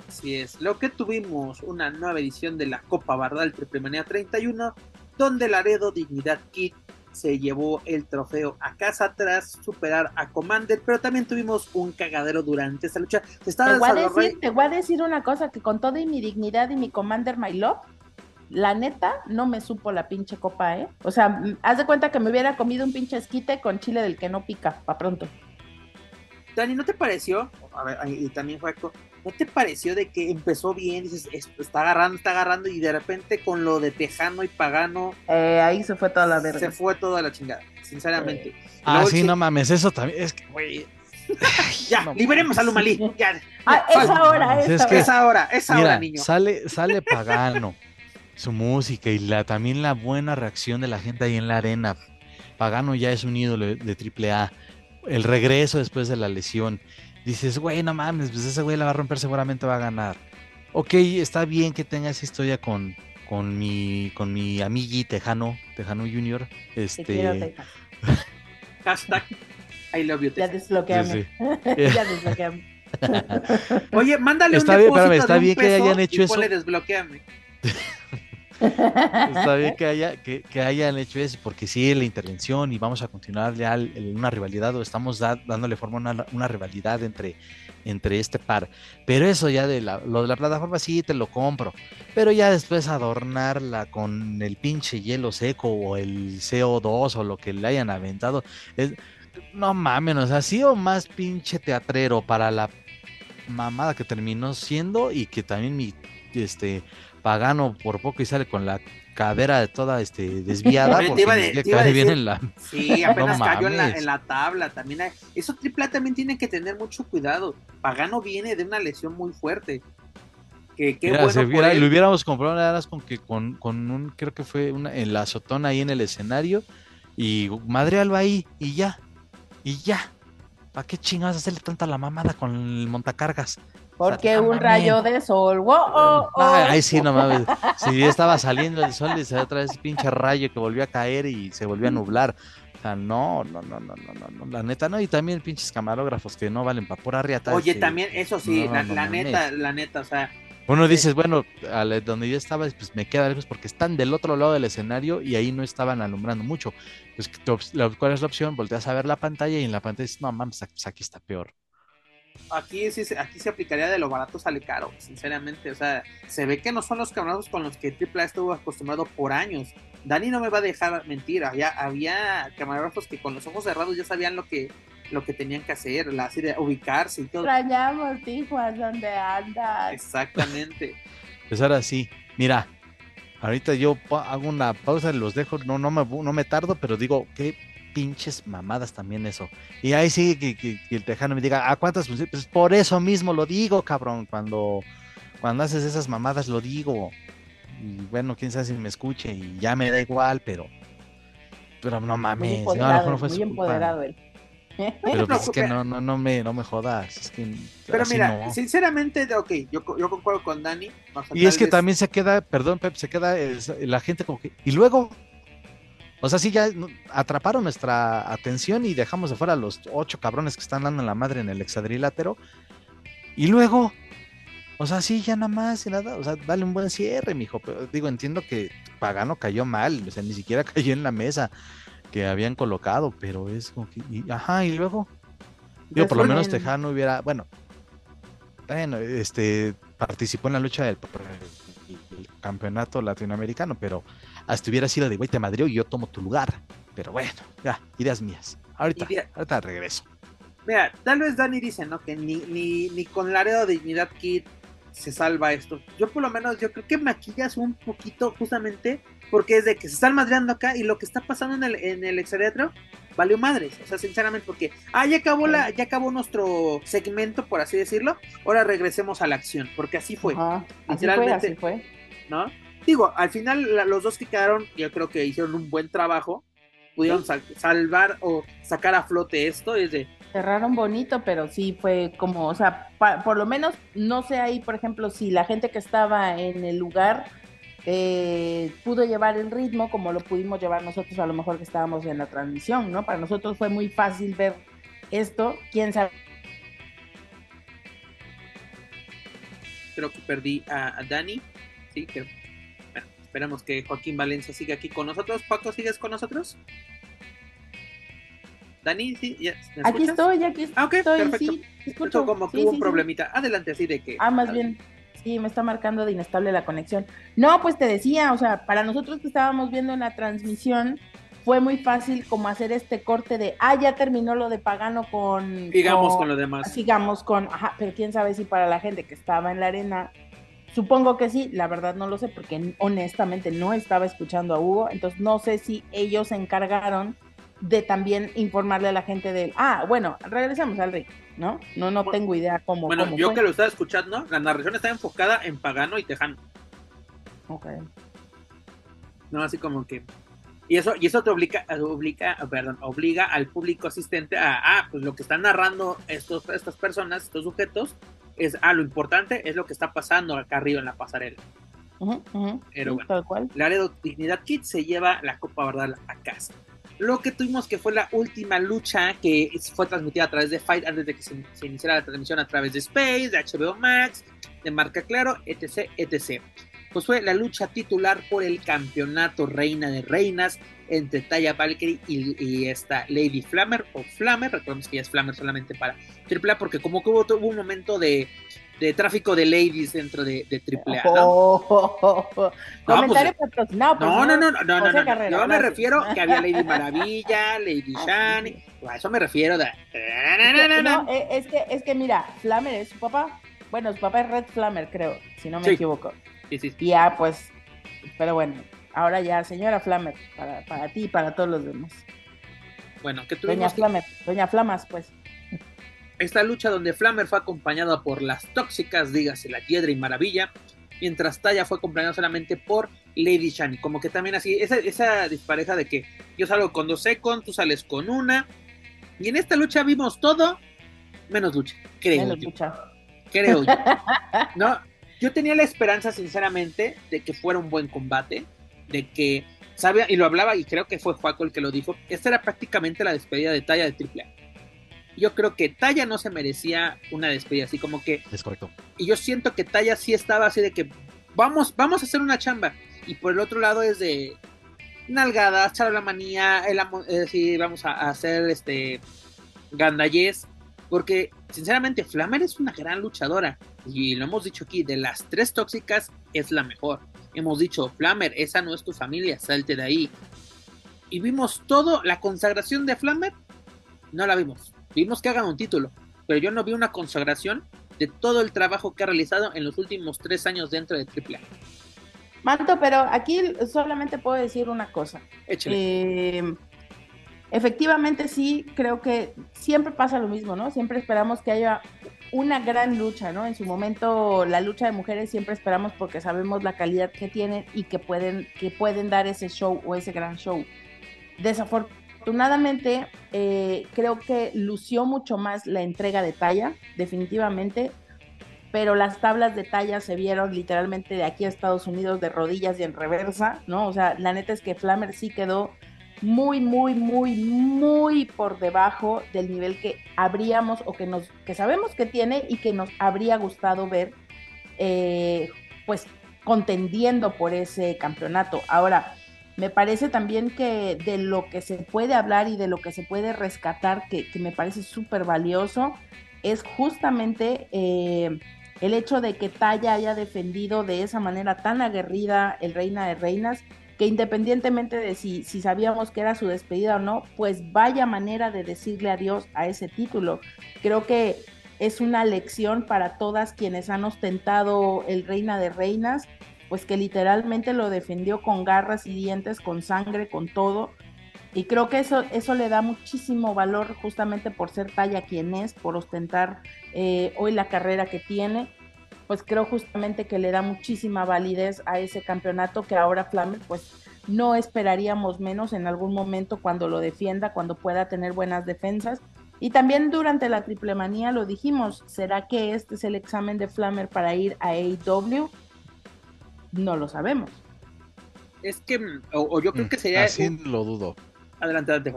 Así es, lo que tuvimos una nueva edición de la Copa Bardal Triple Manía 31, donde Laredo Dignidad Kit se llevó el trofeo a casa tras superar a Commander, pero también tuvimos un cagadero durante esta lucha. te, voy a decir, te voy a decir una cosa, que con toda mi dignidad y mi Commander My Love, la neta, no me supo la pinche copa, ¿eh? O sea, haz de cuenta que me hubiera comido un pinche esquite con chile del que no pica, pa' pronto. Dani, ¿no te pareció? A ver, y también Juaco, ¿no te pareció de que empezó bien? Dices, está agarrando, está agarrando, y de repente con lo de Tejano y Pagano. Eh, ahí se fue toda la verga. Se fue toda la chingada, sinceramente. Eh. Ah, sí, no mames, eso también. Es que, güey. ya, liberemos a Lumalí. Ya. Ah, es ahora, es, es, que, es ahora, es ahora, niño. Sale, sale Pagano, su música y la, también la buena reacción de la gente ahí en la arena. Pagano ya es un ídolo de, de AAA el regreso después de la lesión. Dices, güey, no mames, pues ese güey la va a romper, seguramente va a ganar. Ok, está bien que tenga esa historia con, con mi, con mi amigui Tejano, Tejano Junior. Este. [LAUGHS] Hashtag I love you. Ya desbloqueame. [LAUGHS] ya desbloqueame. [LAUGHS] Oye, mándale está un bien, espérame, está bien que hayan hecho y eso. desbloqueame. Está bien que, haya, que, hayan hecho eso, porque sí, la intervención y vamos a continuar ya una rivalidad o estamos dándole forma a una, rivalidad entre, entre este par. Pero eso ya de la, lo de la plataforma sí te lo compro. Pero ya después adornarla con el pinche hielo seco o el CO2 o lo que le hayan aventado. Es, no mames, o sea, o más pinche teatrero para la mamada que terminó siendo y que también mi este Pagano por poco y sale con la cadera de toda este desviada porque cae bien en la sí [LAUGHS] apenas cayó en la, tabla también. Eso triple también tiene que tener mucho cuidado. Pagano viene de una lesión muy fuerte. Que qué bueno lo hubiéramos comprado nada más con que con, con, un creo que fue una en la azotona ahí en el escenario y madre alba ahí y ya y ya. ¿para qué chingados hacerle tanta la mamada con el montacargas? Porque un rayo de sol. Wow, oh, oh. Ay, sí, no mames. Si estaba saliendo el sol y se otra vez pinche rayo que volvió a caer y se volvió a nublar. O sea, no, no, no, no, no, no, la neta no. Y también pinches camarógrafos que no valen para pura riata. Oye, también, eso sí, la, neta, la neta, o sea. Uno dices, bueno, donde yo estaba, pues me queda lejos porque están del otro lado del escenario y ahí no estaban alumbrando mucho. Pues, ¿cuál es la opción? Volteas a ver la pantalla y en la pantalla dices, no mames, aquí está peor. Aquí sí, se- aquí se aplicaría de lo barato sale caro, sinceramente. O sea, se ve que no son los camarógrafos con los que AAA estuvo acostumbrado por años. Dani no me va a dejar mentir. Había, había camarógrafos que con los ojos cerrados ya sabían lo que, lo que tenían que hacer, la, así de ubicarse y todo. Extrañamos, Tijuas, ¿dónde andas? Exactamente. [LAUGHS] Pues ahora sí, mira, ahorita yo hago una pausa, los dejo, no, no, me, no me tardo, pero digo, qué pinches mamadas también eso. Y ahí sí que, que- que el tejano me diga, ¿a cuántas funciones? Pues por eso mismo lo digo, cabrón, cuando, cuando haces esas mamadas lo digo. Y bueno, quién sabe si me escuche y ya me da igual, pero, pero no Muy mames, no, a lo mejor no fue muy su culpa. empoderado él. Pero pues [LAUGHS] es que no, no, no me, no me jodas, es que Pero mira, no. sinceramente, ok, yo, yo concuerdo con Dani. o sea, Y es que vez- también se queda, perdón, Pep, se queda es- la gente como que. Y luego, o sea, sí, ya atraparon nuestra atención y dejamos de fuera a los ocho cabrones que están dando la madre en el hexadrilátero. Y luego, o sea, sí, ya nada más y nada, o sea, dale un buen cierre, mijo. Pero digo, entiendo que Pagano cayó mal, o sea, ni siquiera [LAUGHS] cayó en la mesa que habían colocado, pero es como que. y- ajá, y luego. Digo, por lo menos. Tejano hubiera, bueno, bueno, este participó en la lucha del campeonato latinoamericano, pero hasta hubiera sido de güey, te madreo y yo tomo tu lugar. Pero bueno, ya, ideas mías. Ahorita, Idea- ahorita regreso. Mira, tal vez Dani dice, ¿no? Que ni, ni, ni con Laredo Dignidad Kid se salva esto. Yo por lo menos, yo creo que maquillas un poquito justamente porque es de que se están madreando acá y lo que está pasando en el, en el exterior valió madres. O sea, sinceramente, porque, ah, ya acabó, la, ya acabó nuestro segmento, por así decirlo. Ahora regresemos a la acción, porque así fue, Ajá, Así fue, Literalmente. así fue. ¿No? Digo, al final la- los dos que quedaron, yo creo que hicieron un buen trabajo. Pudieron sal- salvar o sacar a flote esto. Es de, Cerraron bonito, pero sí fue como, o sea, pa- por lo menos no sé ahí, por ejemplo, si la gente que estaba en el lugar eh, pudo llevar el ritmo como lo pudimos llevar nosotros, a lo mejor que estábamos en la transmisión, ¿no? Para nosotros fue muy fácil ver esto, quién sabe. creo que perdí a, a Dani. Sí, pero bueno, esperamos que Joaquín Valencia siga aquí con nosotros. Paco, ¿sigues con nosotros? Dani, sí, ya, ¿me Aquí estoy, aquí Ah, ok, estoy, perfecto. sí, Escucho como que Sí, hubo sí, un problemita. Adelante, así de que. Ah, más bien, sí, me está marcando de inestable la conexión. No, pues te decía, o sea, para nosotros que estábamos viendo en la transmisión, fue muy fácil como hacer este corte de, ah, ya terminó lo de Pagano con... Sigamos con lo demás. Sigamos con, ajá, pero quién sabe si para la gente que estaba en la arena, supongo que sí, la verdad no lo sé, porque honestamente no estaba escuchando a Hugo, entonces no sé si ellos se encargaron de también informarle a la gente del, ah, bueno, regresamos al ring, ¿no? No, no Bueno, tengo idea cómo. Bueno, cómo yo fue. que lo estaba escuchando, la narración está enfocada en Pagano y Tejano. Ok. ¿no? Así como que. Y eso, y eso te obliga, obliga, perdón, obliga al público asistente a, ah, pues lo que están narrando estos, estas personas, estos sujetos, es, ah, lo importante es lo que está pasando acá arriba en la pasarela. Ujú, ujú, Pero sí, bueno. Tal cual. Laredo Dignidad Kid se lleva la Copa Verdad a casa. Lo que tuvimos que fue la última lucha que fue transmitida a través de Fight antes de que se, se iniciara la transmisión a través de Space, de HBO Max, de Marca Claro, etc, etc. Pues fue la lucha titular por el campeonato Reina de Reinas entre Taya Valkyrie y, y esta Lady Flammer o Flammer, recordemos que ya es Flammer solamente para AAA porque como que hubo, hubo un momento de, de tráfico de ladies dentro de, de AAA, ¿no? Oh, oh, oh. No, Comentario pues, patrocinado. por No, no, no, no, no, no, no. Carrera, Yo me refiero que había Lady [LAUGHS] Maravilla, Lady Shani, a eso me refiero. De... No, eh, es que, es que mira, Flammer es su papá. Bueno, su papá es Red Flammer, creo, si no me Sí. equivoco. Sí, sí, sí. Ya, pues, pero bueno, ahora ya, señora Flammer, para, para ti y para todos los demás. Bueno, que Doña tuvimos Flammer, Doña Flamas, pues. esta lucha donde Flammer fue acompañada por las tóxicas, dígase la Hiedra y Maravilla, mientras Taya fue acompañada solamente por Lady Shani. Como que también así, esa, esa dispareja de que yo salgo con dos second, tú sales con una. Y en esta lucha vimos todo menos lucha, creo Menos yo. lucha. creo yo. [LAUGHS] No, yo tenía la esperanza, sinceramente, de que fuera un buen combate, de que sabía, y lo hablaba, y creo que fue Juaco el que lo dijo, esta era prácticamente la despedida de Talla de AAA. Yo creo que Talla no se merecía una despedida, así como que, Es correcto. y yo siento que Talla sí estaba así de que vamos, vamos a hacer una chamba, y por el otro lado es de nalgadas, charla manía, el amo- eh, sí, vamos a, a hacer este gandallés, Porque, sinceramente, Flammer es una gran luchadora. Y lo hemos dicho aquí, de las tres tóxicas es la mejor. Hemos dicho, Flammer, esa no es tu familia, salte de ahí. Y vimos todo, la consagración de Flammer, no la vimos. Vimos que hagan un título, pero yo no vi una consagración de todo el trabajo que ha realizado en los últimos tres años dentro de AAA. Manto, pero aquí solamente puedo decir una cosa. Eh, efectivamente sí, creo que siempre pasa lo mismo, ¿no? Siempre esperamos que haya una gran lucha, ¿no? En su momento la lucha de mujeres siempre esperamos porque sabemos la calidad que tienen y que pueden, que pueden dar ese show o ese gran show. Desafortunadamente, eh, creo que lució mucho más la entrega de talla, definitivamente pero las tablas de talla se vieron literalmente de aquí a Estados Unidos de rodillas y en reversa, ¿no? O sea, la neta es que Flammer sí quedó muy, muy, muy, muy por debajo del nivel que habríamos o que nos, que sabemos que tiene y que nos habría gustado ver, eh, pues, contendiendo por ese campeonato. Ahora, me parece también que de lo que se puede hablar y de lo que se puede rescatar, que, me parece súper valioso, es justamente eh, el hecho de que Taya haya defendido de esa manera tan aguerrida el Reina de Reinas, que independientemente de si, si sabíamos que era su despedida o no, pues vaya manera de decirle adiós a ese título. Creo que es una lección para todas quienes han ostentado el Reina de Reinas, pues que literalmente lo defendió con garras y dientes, con sangre, con todo. Y creo que eso, eso le da muchísimo valor justamente por ser talla quien es, por ostentar eh, hoy la carrera que tiene. Pues creo justamente que le da muchísima validez a ese campeonato que ahora Flammer pues no esperaríamos menos en algún momento cuando lo defienda, cuando pueda tener buenas defensas. Y también durante la triple manía lo dijimos, ¿será que este es el examen de Flammer para ir a AEW? No lo sabemos. Es que, o, yo creo mm, que sería... Así lo dudo. Adelante, adelante,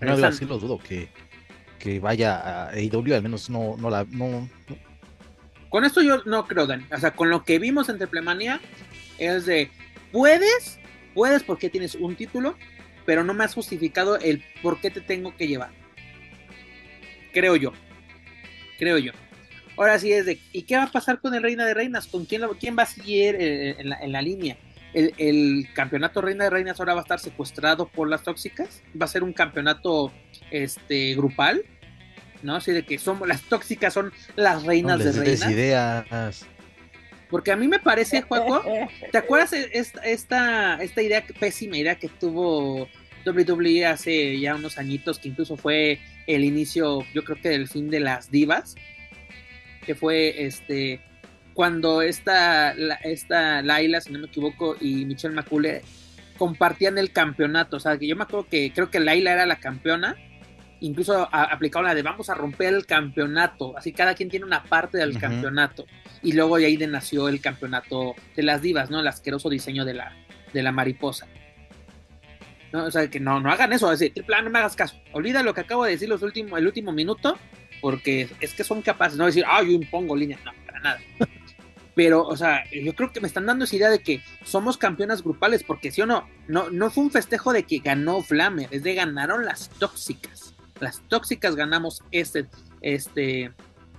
Bueno, no, lo dudo que, que vaya a AEW, al menos no, no la. No, Con esto yo no creo, Dani. O sea, con lo que vimos en Triplemanía, es de. Puedes, puedes porque tienes un título, pero no me has justificado el por qué te tengo que llevar. Creo yo. Creo yo. Ahora sí es de, ¿y qué va a pasar con el Reina de Reinas? ¿Con quién, quién va a seguir eh, en, la, línea? El, campeonato Reina de Reinas ahora va a estar secuestrado por las tóxicas. Va a ser un campeonato este grupal. ¿No? Así de que somos las tóxicas son las reinas de reinas. ideas. Porque a mí me parece, Juaco, [LAUGHS] ¿te acuerdas esta, esta, esta idea, pésima idea que tuvo WWE hace ya unos añitos, que incluso fue el inicio, yo creo que del fin de las divas? que fue este cuando esta, esta Laila, si no me equivoco, y Michelle Macule compartían el campeonato. O sea, que yo me acuerdo que creo que Laila era la campeona. Incluso aplicaron la de vamos a romper el campeonato. Así cada quien tiene una parte del campeonato. Y luego de ahí nació el campeonato de las divas, ¿no? El asqueroso diseño de la, de la mariposa. ¿No? O sea, que no, no hagan eso. Decir, plan, no me hagas caso. Olvida lo que acabo de decir los últimos, el último minuto porque es que son capaces, no decir, ah, yo impongo línea, no, para nada. Pero, o sea, yo creo que me están dando esa idea de que somos campeonas grupales, porque si o no, no, no fue un festejo de que ganó Flamer, es de ganaron las tóxicas. Las tóxicas ganamos este, este,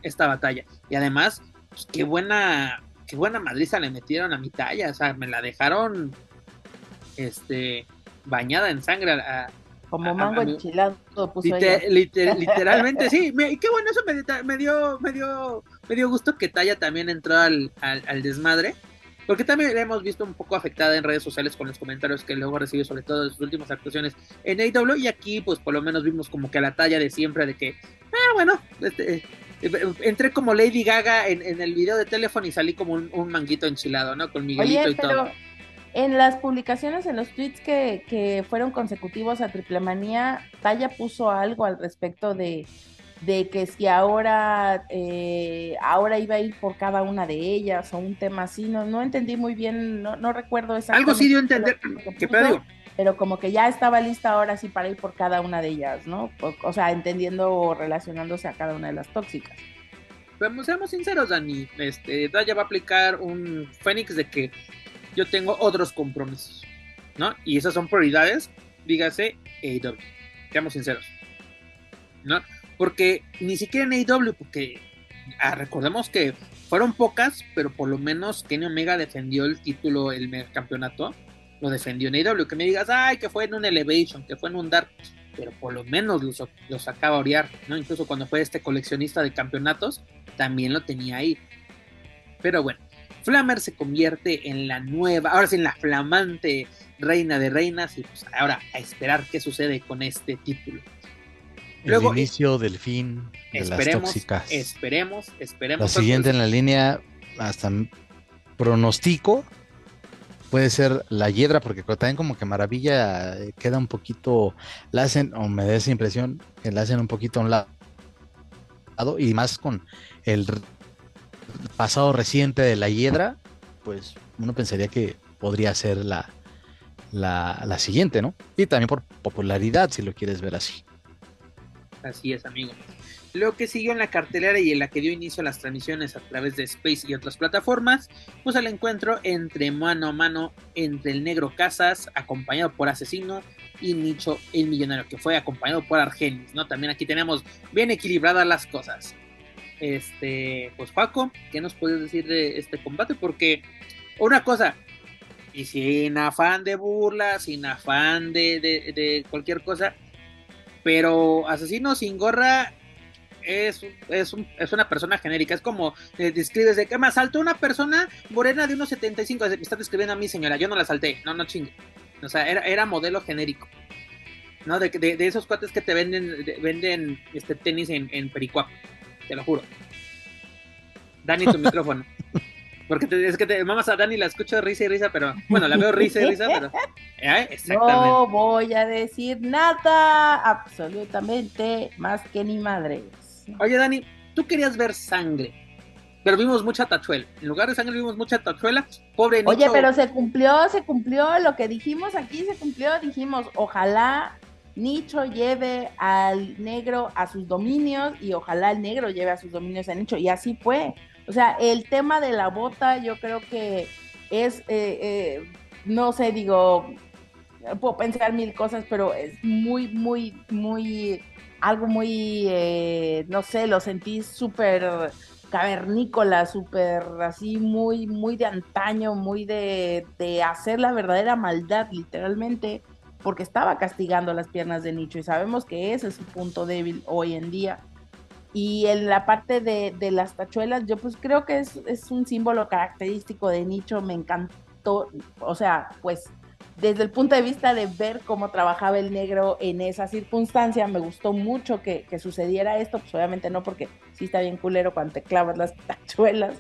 esta batalla. Y además, pues, qué buena, qué buena madriza le metieron a mi talla, o sea, me la dejaron, este, bañada en sangre a, como mango enchilado puso [LAUGHS] Literalmente, sí. y qué bueno, eso me, dio, me, dio, me dio gusto que Taya también entró al, al, desmadre. Porque también la hemos visto un poco afectada en redes sociales con los comentarios que luego recibe, sobre todo de sus últimas actuaciones en AW. Y aquí, pues por lo menos vimos como que a la talla de siempre de que, ah, bueno, este, eh, entré como Lady Gaga en, en, el video de teléfono y salí como un, manguito enchilado, ¿no? Con Miguelito y todo en las publicaciones, en los tweets que, fueron consecutivos a Triple Manía, Taya puso algo al respecto de, que si ahora, eh, ahora iba a ir por cada una de ellas o un tema así, no, no entendí muy bien, no, no recuerdo exactamente. Algo sí dio a entender, que, pero como que ya estaba lista ahora sí para ir por cada una de ellas, ¿no? O, sea, entendiendo o relacionándose a cada una de las tóxicas. Pero seamos sinceros, Dani, este, Taya va a aplicar un Fénix de que yo tengo otros compromisos. ¿no? Y esas son prioridades, dígase AEW, seamos sinceros, ¿no? Porque ni siquiera en AEW, porque ah, recordemos que fueron pocas, pero por lo menos Kenny Omega defendió el título, el campeonato, lo defendió en AEW. Que me digas, ay, que fue en un Elevation, que fue en un Dark, pero por lo menos lo, lo sacaba a orear, ¿no? Incluso cuando fue este coleccionista de campeonatos, también lo tenía ahí. Pero bueno, Flammer se convierte en la nueva, ahora sí, en la flamante reina de reinas y pues ahora a esperar qué sucede con este título. El inicio del fin de las tóxicas. Esperemos, esperemos. La siguiente en la línea, hasta pronostico, puede ser la hiedra, porque también como que Maravilla eh, queda un poquito, la hacen, o me da esa impresión, que la hacen un poquito a un lado, y más con el pasado reciente de la hiedra, pues uno pensaría que podría ser la, la, la siguiente, ¿no? Y también por popularidad, si lo quieres ver así. Así es, amigo. Lo que siguió en la cartelera y en la que dio inicio a las transmisiones a través de Space y otras plataformas, pues el encuentro entre mano a mano entre el negro Casas, acompañado por Asesino, y Nicho el Millonario, que fue acompañado por Argenis, ¿no? También aquí tenemos bien equilibradas las cosas. Este, pues Paco, ¿qué nos puedes decir de este combate? Porque una cosa, y sin afán de burla, sin afán de, de cualquier cosa, pero Asesino sin gorra es, es, un, es una persona genérica. Es como eh, describes de que me asaltó una persona morena de unos 75. Me está describiendo a mí, señora. Yo no la asalté. No, no chingue. O sea, era, era modelo genérico. ¿No? De, de, de esos cuates que te venden venden este tenis en, en Pericuapo. Te lo juro. Dani, tu [LAUGHS] micrófono. Porque te, es que te mamas a Dani, la escucho risa y risa, pero bueno, la veo risa y risa, pero. ¿eh? Exactamente. No voy a decir nada, absolutamente, más que ni madres. Oye, Dani, tú querías ver sangre, pero vimos mucha tachuela. En lugar de sangre vimos mucha tachuela. Pobre Nicho. Oye, pero se cumplió, se cumplió lo que dijimos aquí, se cumplió. Dijimos, ojalá Nicho lleve al negro a sus dominios y ojalá el negro lleve a sus dominios a Nicho. Y así fue. O sea, el tema de la bota yo creo que es, eh, eh, no sé, digo, puedo pensar mil cosas, pero es muy, muy, muy algo muy, eh, no sé, lo sentí súper cavernícola, súper así, muy, muy de antaño, muy de, de hacer la verdadera maldad, literalmente, porque estaba castigando las piernas de Nicho y sabemos que ese es su punto débil hoy en día. Y en la parte de, de las tachuelas, yo pues creo que es, es un símbolo característico de Nicho, me encantó, o sea, pues desde el punto de vista de ver cómo trabajaba el negro en esa circunstancia, me gustó mucho que, sucediera esto, pues obviamente no porque sí está bien culero cuando te clavas las [LAUGHS] tachuelas,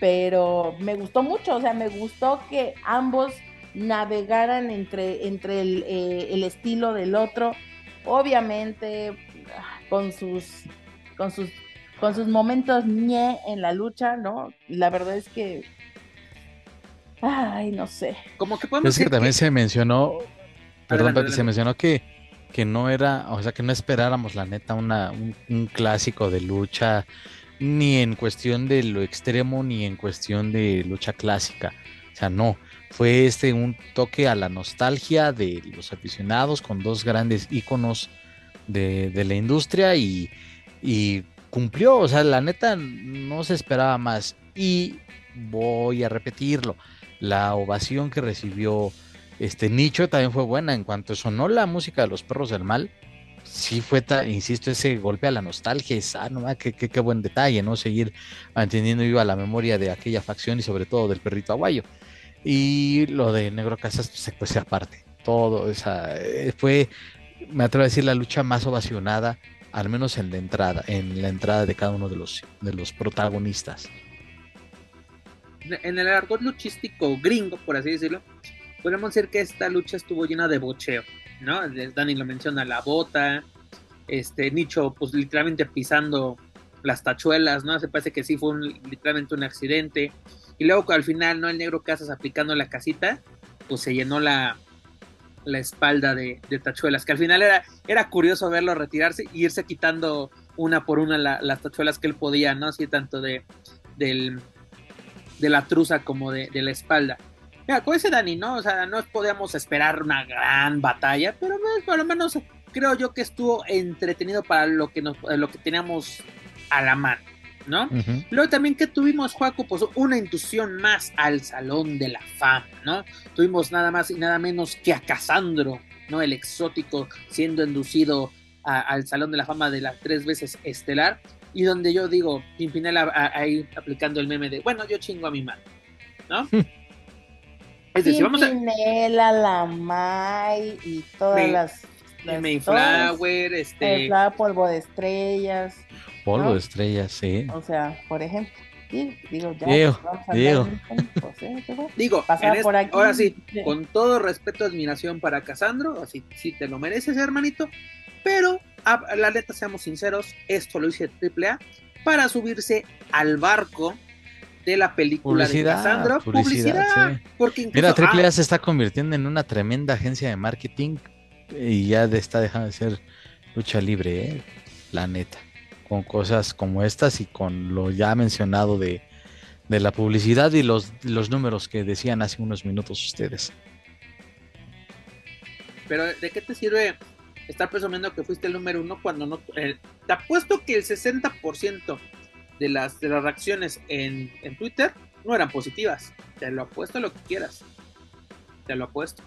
pero me gustó mucho, o sea, me gustó que ambos navegaran entre, entre el, eh, el estilo del otro, obviamente con sus, con sus, con sus momentos ñe en la lucha, ¿no? La verdad es que Ay, no sé. Como que podemos es que también se mencionó, perdón, se mencionó que, que no era, o sea, que no esperáramos la neta una, un, clásico de lucha, ni en cuestión de lo extremo, ni en cuestión de lucha clásica. O sea, no. Fue este un toque a la nostalgia de los aficionados con dos grandes íconos de, de la industria y, y cumplió. O sea, la neta no se esperaba más. Y voy a repetirlo la ovación que recibió este Nicho también fue buena en cuanto sonó la música de los perros del mal. Sí fue, insisto, ese golpe a la nostalgia, es, ah, no, qué, qué, buen detalle, ¿no? Seguir manteniendo viva la memoria de aquella facción y sobre todo del perrito aguayo. Y lo de Negro Casas, pues, pues aparte, todo, esa, eh, fue, me atrevo a decir, la lucha más ovacionada, al menos en la entrada, en la entrada de cada uno de los, de los protagonistas en el argot luchístico gringo, por así decirlo, podemos decir que esta lucha estuvo llena de bocheo, ¿no? Dani lo menciona, la bota, este Nicho, pues literalmente pisando las tachuelas, ¿no? Se parece que sí fue literalmente un accidente. Y luego al final, ¿no? El negro Casas aplicando la casita, pues se llenó la, la espalda de, tachuelas, que al final era, era curioso verlo retirarse e irse quitando una por una las tachuelas que él podía, ¿no? Así tanto de, de la truza como de, la espalda. Mira, como dice Dani, ¿no? O sea, no podíamos esperar una gran batalla, pero pues, por lo menos creo yo que estuvo entretenido para lo que, nos, lo que teníamos a la mano, ¿no? Luego también que tuvimos, Juaco, pues una inducción más al Salón de la Fama, ¿no? Tuvimos nada más y nada menos que a Casandro, ¿no? El exótico siendo inducido a- al Salón de la Fama de las tres veces estelar. Y donde yo digo, Pimpinela ahí aplicando el meme de, bueno, yo chingo a mi madre, ¿no? [LAUGHS] es decir, vamos a... Pimpinela, la May y todas las. las- Mayflower, este... Mayflower, polvo de estrellas. Polvo ¿no? de estrellas, sí. O sea, por ejemplo. Sí, digo, ya. Diego, pues, vamos a Diego. andar en- pues, eh, digo, Digo, pasar en este- por aquí. ahora sí, con todo respeto y admiración para Casandro, así sí te lo mereces, hermanito, pero a, la neta, seamos sinceros, esto lo hice AAA para subirse al barco de la película Publicidad, de Casandro. publicidad, sí. porque incluso, Mira, AAA ah, se está convirtiendo en una tremenda agencia de marketing y ya está dejando de ser lucha libre, ¿eh? la neta. Con cosas como estas y con lo ya mencionado de, de la publicidad y los, los números que decían hace unos minutos ustedes. pero ¿de qué te sirve estar presumiendo que fuiste el número uno cuando no... eh, te apuesto que el 60% de las, de las reacciones en, en Twitter no eran positivas. Te lo apuesto lo que quieras. Te lo apuesto.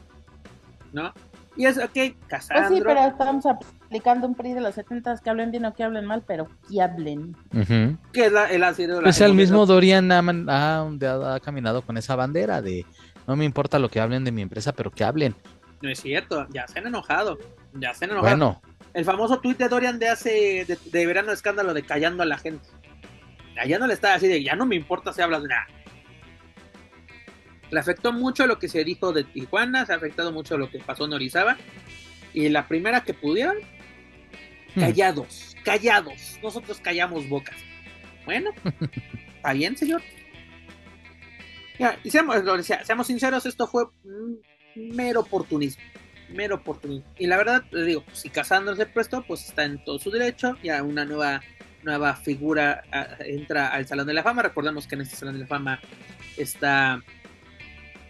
¿No? Y es, ok, Pues Casandro. sí, pero estamos aplicando un PRI de los 70 que hablen bien o que hablen mal, pero que hablen. Que es la, el ácido de la- Pues el mismo Dorian ha, ha ha caminado con esa bandera de no me importa lo que hablen de mi empresa, pero que hablen. No es cierto, ya se han enojado. Ya se han enojado. Bueno, El famoso tweet de Dorian de hace de, de verano escándalo de callando a la gente. Allá no le está así de ya no me importa si hablas de nada. Le afectó mucho lo que se dijo de Tijuana, se ha afectado mucho lo que pasó en Orizaba. Y la primera que pudieron, hmm, callados, callados. Nosotros callamos bocas. Bueno, [LAUGHS] está bien, señor. Ya, y seamos, lo decía, seamos sinceros, esto fue mero oportunismo. Mero oportunismo. Y la verdad, le digo, si Casandro se prestó, pues está en todo su derecho. Ya una nueva, nueva figura ah, entra al Salón de la Fama. Recordemos que en este Salón de la Fama está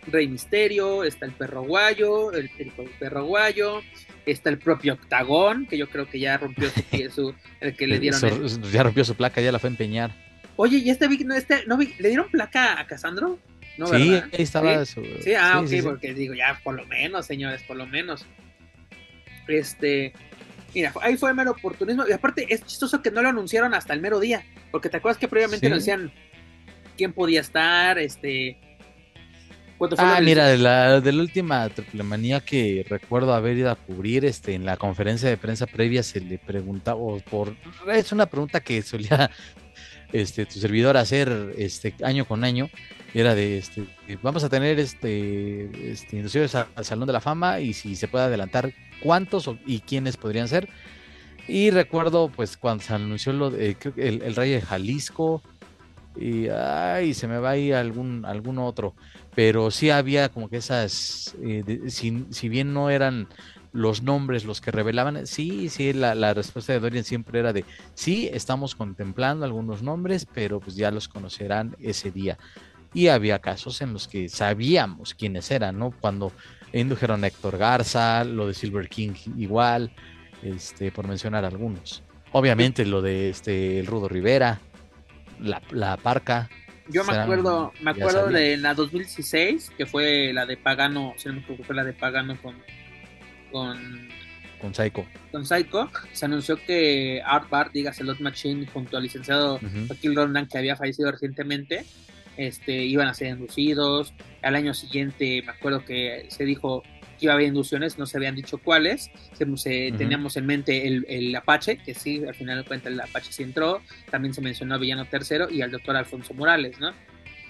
Rey Misterio, está el perro guayo, el, el perro guayo, está el propio Octagón, que yo creo que ya rompió su, pie- su- el que le [LAUGHS] dieron. el- ya rompió su placa, ya la fue a empeñar. Oye, ¿y este, vi- no, este no vi- le dieron placa a Casandro? No, sí, ¿verdad? ahí estaba. Sí, su- Sí, ah, sí, ok, sí, porque digo, ya, por lo menos, señores, por lo menos. Este, mira, ahí fue mero oportunismo. Y aparte, es chistoso que no lo anunciaron hasta el mero día, porque te acuerdas que previamente nos decían quién podía estar, este. Cuánto fue lo Ah, mira, de la, de la última triple manía que recuerdo haber ido a cubrir, este, en la conferencia de prensa previa se le preguntaba, o por, es una pregunta que solía [LAUGHS] este, tu servidor hacer este, año con año, era de, este, vamos a tener este, este inducidos al Salón de la Fama y si se puede adelantar cuántos y quiénes podrían ser. Y recuerdo, pues, cuando se anunció lo de, creo que el, el Rey de Jalisco, y ay, se me va ahí algún, algún otro pero sí había como que esas, eh, si, si bien no eran los nombres los que revelaban, sí, sí, la, la respuesta de Dorian siempre era de, sí, estamos contemplando algunos nombres, pero pues ya los conocerán ese día. Y había casos en los que sabíamos quiénes eran, ¿no? Cuando indujeron a Héctor Garza, lo de Silver King igual, este, por mencionar algunos. Obviamente lo de este, el Rudo Rivera, la, la Parca. Yo me acuerdo, me acuerdo de la 2016, que fue la de Pagano, si no me equivoco, fue la de Pagano con, con, con Psycho. con Psycho. Se anunció que Art Bart, dígase Lot Machine, junto al licenciado Ujú. Joaquín Rondan, que había fallecido recientemente, este, iban a ser inducidos. Al año siguiente, me acuerdo que se dijo iba a haber inducciones, no se habían dicho cuáles. Se, se- Ujú. Teníamos en mente el, el Apache, que sí, al final de cuentas el Apache sí entró. También se mencionó a Villano III y al doctor Alfonso Morales, ¿no?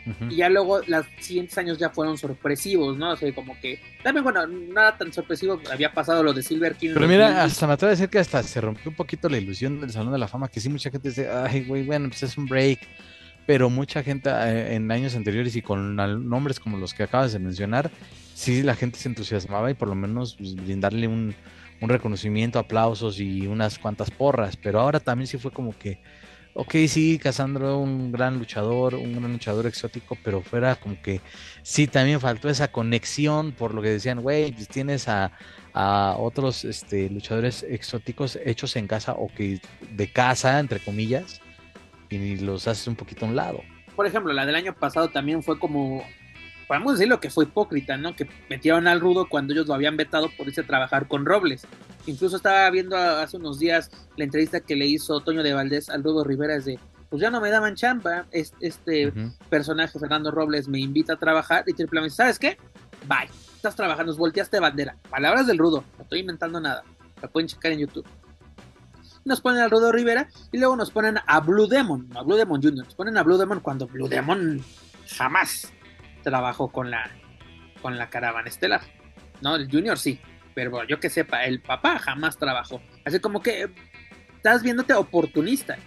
Ujú. Y ya luego, los siguientes años ya fueron sorpresivos, ¿no? O sea, como que. También, bueno, nada tan sorpresivo. Había pasado lo de Silver King. Pero mira, 2000. hasta me atrevo a decir que hasta se rompió un poquito la ilusión del Salón de la Fama, que sí mucha gente dice, ay, güey, bueno, pues es un break. Pero mucha gente eh, en años anteriores y con nombres como los que acabas de mencionar, sí la gente se entusiasmaba y por lo menos pues, brindarle un, reconocimiento, aplausos y unas cuantas porras. Pero ahora también sí fue como que, ok, sí, Casandro, un gran luchador, un gran luchador exótico, pero fuera como que sí, también faltó esa conexión por lo que decían, güey, pues tienes a, a otros este, luchadores exóticos hechos en casa o que de casa, entre comillas, y los haces un poquito a un lado. Por ejemplo, la del año pasado también fue como, podemos decir lo que fue hipócrita, ¿no? Que metieron al rudo cuando ellos lo habían vetado por irse a trabajar con Robles. Incluso estaba viendo hace unos días la entrevista que le hizo Toño de Valdés al Rudo Rivera, es de, pues ya no me daban chamba, este, personaje, Fernando Robles, me invita a trabajar y Triple ¿sabes qué? Bye, estás trabajando, volteaste bandera. Palabras del Rudo, no estoy inventando nada, la pueden checar en YouTube. Nos ponen al Rudo Rivera y luego nos ponen a Blue Demon, a Blue Demon Jr., nos ponen a Blue Demon cuando Blue Demon jamás trabajó con la, con la caravana estelar. No, el Junior sí, pero yo que sepa, el papá jamás trabajó. Así como que estás viéndote oportunista.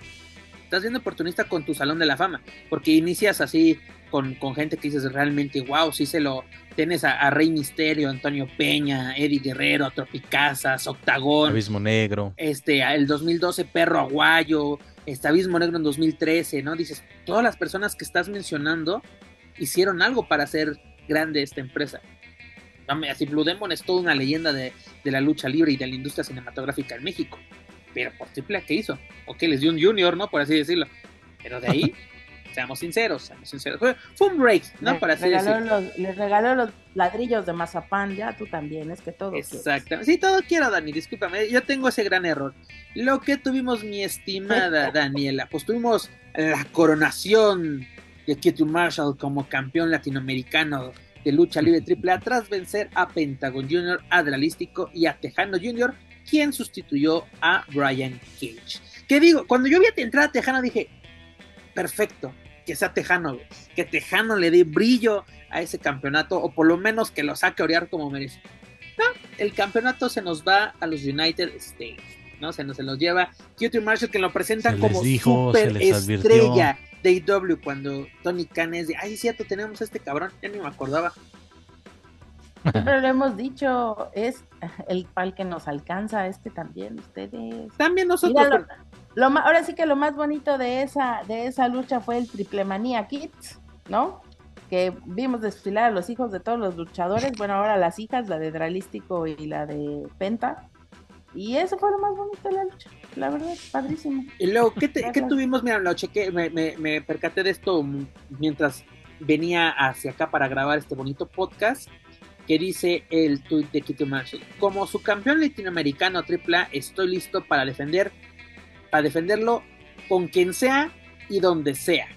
Estás viendo oportunista con tu salón de la fama. Porque inicias así con, gente que dices realmente, wow, sí se lo. Tienes a, Rey Misterio, Antonio Peña, Eddie Guerrero, Tropicazas, Octagón. Abismo Negro. Este, el 2012, Perro Aguayo. Este Abismo Negro en 2013, ¿no? Dices, todas las personas que estás mencionando hicieron algo para hacer grande esta empresa. Así Blue Demon es toda una leyenda de, la lucha libre y de la industria cinematográfica en México. Pero por triple ¿qué hizo? Ok, les dio un junior, ¿no? Por así decirlo. Pero de ahí, [LAUGHS] seamos sinceros, seamos sinceros. Fue, un break, ¿no? Por así decirlo. les regaló los ladrillos de mazapán, ya tú también, es que todo Exactamente. Sí, todo quiero, Dani, discúlpame. Yo tengo ese gran error. Lo que tuvimos, mi estimada [LAUGHS] Daniela, pues tuvimos la coronación de Ketu Marshall como campeón latinoamericano de lucha libre AAA tras vencer a Pentagon Jr., a Dralístico y a Tejano Jr., quien sustituyó a Brian Cage. Que digo, cuando yo vi a entrar a Tejano dije, perfecto, que sea Tejano, que Tejano le dé brillo a ese campeonato o por lo menos que lo saque a orear como merece. No, el campeonato se nos va a los United States, ¿no? Se nos, se nos lleva Ketu Marshall que lo presentan como super estrella de AEW cuando Tony Khan es de, ay, cierto, tenemos a este cabrón, ya ni me acordaba. Pero lo hemos dicho, es el pal que nos alcanza, este también, ustedes. También nosotros. lo, ahora sí que lo más bonito de esa, de esa lucha fue el Triple Manía Kids, ¿no? Que vimos desfilar a los hijos de todos los luchadores, bueno, ahora las hijas, la de Dralístico y la de Penta. Y eso fue lo más bonito de la lucha la verdad, padrísimo. Y luego, ¿qué, tuvimos? Mira, lo chequé, me, me, percaté de esto mientras venía hacia acá para grabar este bonito podcast que dice el tweet de Kitty Marshall. Como su campeón latinoamericano AAA, estoy listo para defender, para defenderlo con quien sea y donde sea.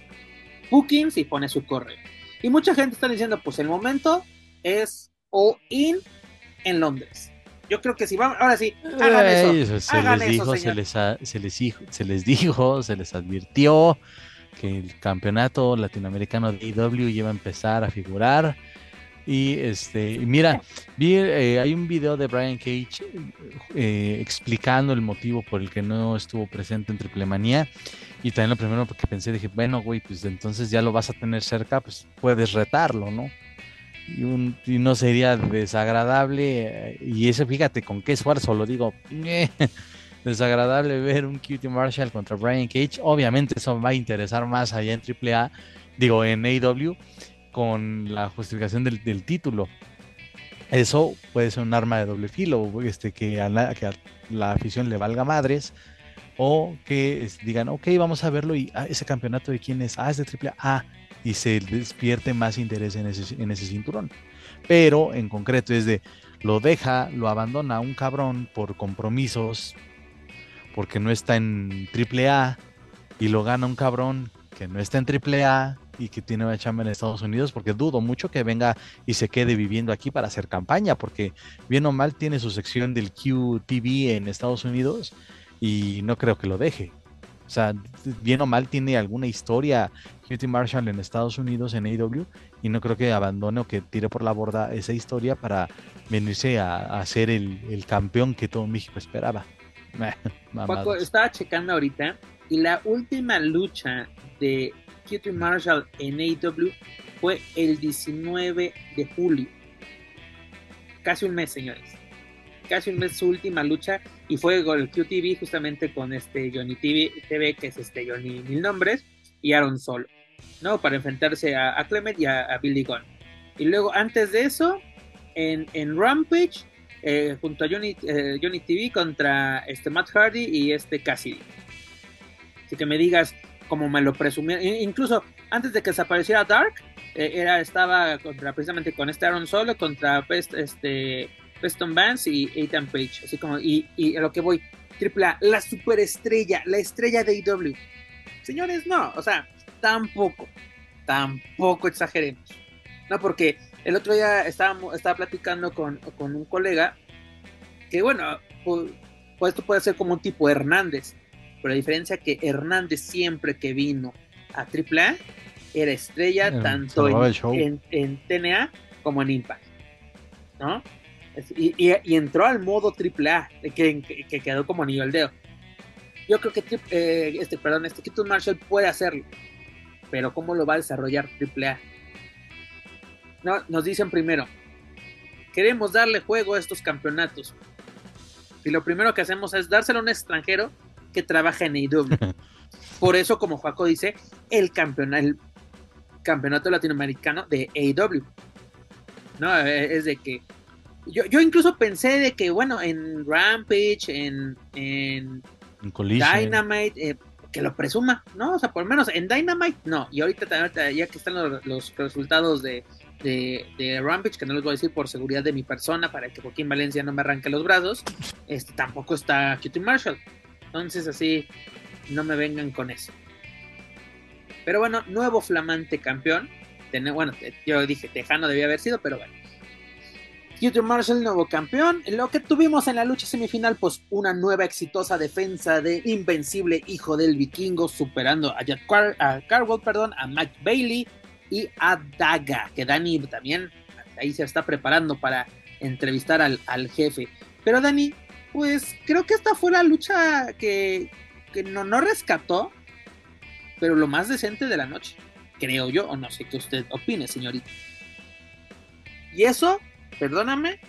Bookings y pone su correo. Y mucha gente está diciendo, pues el momento es all in en Londres. Yo creo que si vamos, ahora sí, hagan eso. Se les dijo, se les, se les dijo, se les dijo, se les advirtió que el campeonato latinoamericano de IW iba a empezar a figurar. Y este, mira, vi, eh, hay un video de Brian Cage eh, explicando el motivo por el que no estuvo presente en Triple Manía. Y también lo primero que pensé, dije, bueno, güey, pues entonces ya lo vas a tener cerca, pues puedes retarlo, ¿no? Y, no sería desagradable. Eh, y eso, fíjate con qué esfuerzo lo digo. [LAUGHS] desagradable ver un Cutie Marshall contra Brian Cage. Obviamente eso va a interesar más allá en AAA, digo en AEW, con la justificación del, título. Eso puede ser un arma de doble filo, este, que, a la, que a la afición le valga madres, o que digan, ok, vamos a verlo y ah, ese campeonato de quién es, ah, es de AAA, ah, y se despierte más interés en ese, en ese cinturón. Pero en concreto es de, lo deja, lo abandona un cabrón por compromisos, porque no está en AAA, y lo gana un cabrón que no está en AAA y que tiene una chamba en Estados Unidos, porque dudo mucho que venga y se quede viviendo aquí para hacer campaña, porque bien o mal tiene su sección del QTV en Estados Unidos y no creo que lo deje. O sea, bien o mal tiene alguna historia Cutie Marshall en Estados Unidos en AEW y no creo que abandone o que tire por la borda esa historia para venirse a, ser el, campeón que todo México esperaba. [LAUGHS] Paco, estaba checando ahorita y la última lucha de Cutie Marshall en AEW fue el 19 de julio. Casi un mes, señores. Casi un mes su última lucha y fue el QTV justamente con este Johnny TV, TV que es este Johnny Mil Nombres y Aaron Solo, ¿no? Para enfrentarse a, Clement y a, Billy Gunn. Y luego antes de eso, en, en Rampage, eh, junto a Johnny, eh, Johnny TV contra este Matt Hardy y este Cassidy. Así que me digas como me lo presumía, incluso antes de que desapareciera Dark, eh, era, estaba contra, precisamente con este Aaron Solo, contra este, Preston Vance y Ethan Page, así como, y, y a lo que voy, AAA, la superestrella, la estrella de AEW. Señores, no, o sea, tampoco, tampoco exageremos. No, porque el otro día estaba, estaba platicando con, con un colega que, bueno, pues, pues, esto puede ser como un tipo Hernández, pero la diferencia que Hernández siempre que vino a AAA era estrella tanto en, en, TNA como en Impact, ¿no? Y, y, entró al modo AAA, que, que, quedó como anillo al dedo. Yo creo que eh, este, perdón, este Keaton Marshall puede hacerlo, pero ¿cómo lo va a desarrollar AAA? No, nos dicen primero, queremos darle juego a estos campeonatos. Y lo primero que hacemos es dárselo a un extranjero que trabaja en AEW. [LAUGHS] Por eso, como Juaco dice, el campeonato, el campeonato latinoamericano de AEW. ¿No? Eh, es de que. Yo, yo incluso pensé de que, bueno, en Rampage, en, en, Dynamite, eh, que lo presuma, ¿no? O sea, por lo menos en Dynamite, no. Y ahorita, ya que están los, resultados de, de, Rampage, que no les voy a decir por seguridad de mi persona, para que Joaquín Valencia no me arranque los brazos, este, tampoco está Cutie Marshall. Entonces, así, no me vengan con eso. Pero bueno, nuevo flamante campeón. Bueno, yo dije Tejano debía haber sido, pero bueno. Cutie Marshall, nuevo campeón. Lo que tuvimos en la lucha semifinal, pues una nueva exitosa defensa de Invencible Hijo del Vikingo, superando a, Jack a Carwell, perdón, a Mike Bailey y a Daga, que Dani también ahí se está preparando para entrevistar al, al jefe. Pero Dani, pues creo que esta fue la lucha que, no, no rescató, pero lo más decente de la noche, creo yo, o no sé qué usted opine, señorita. Y eso, perdóname,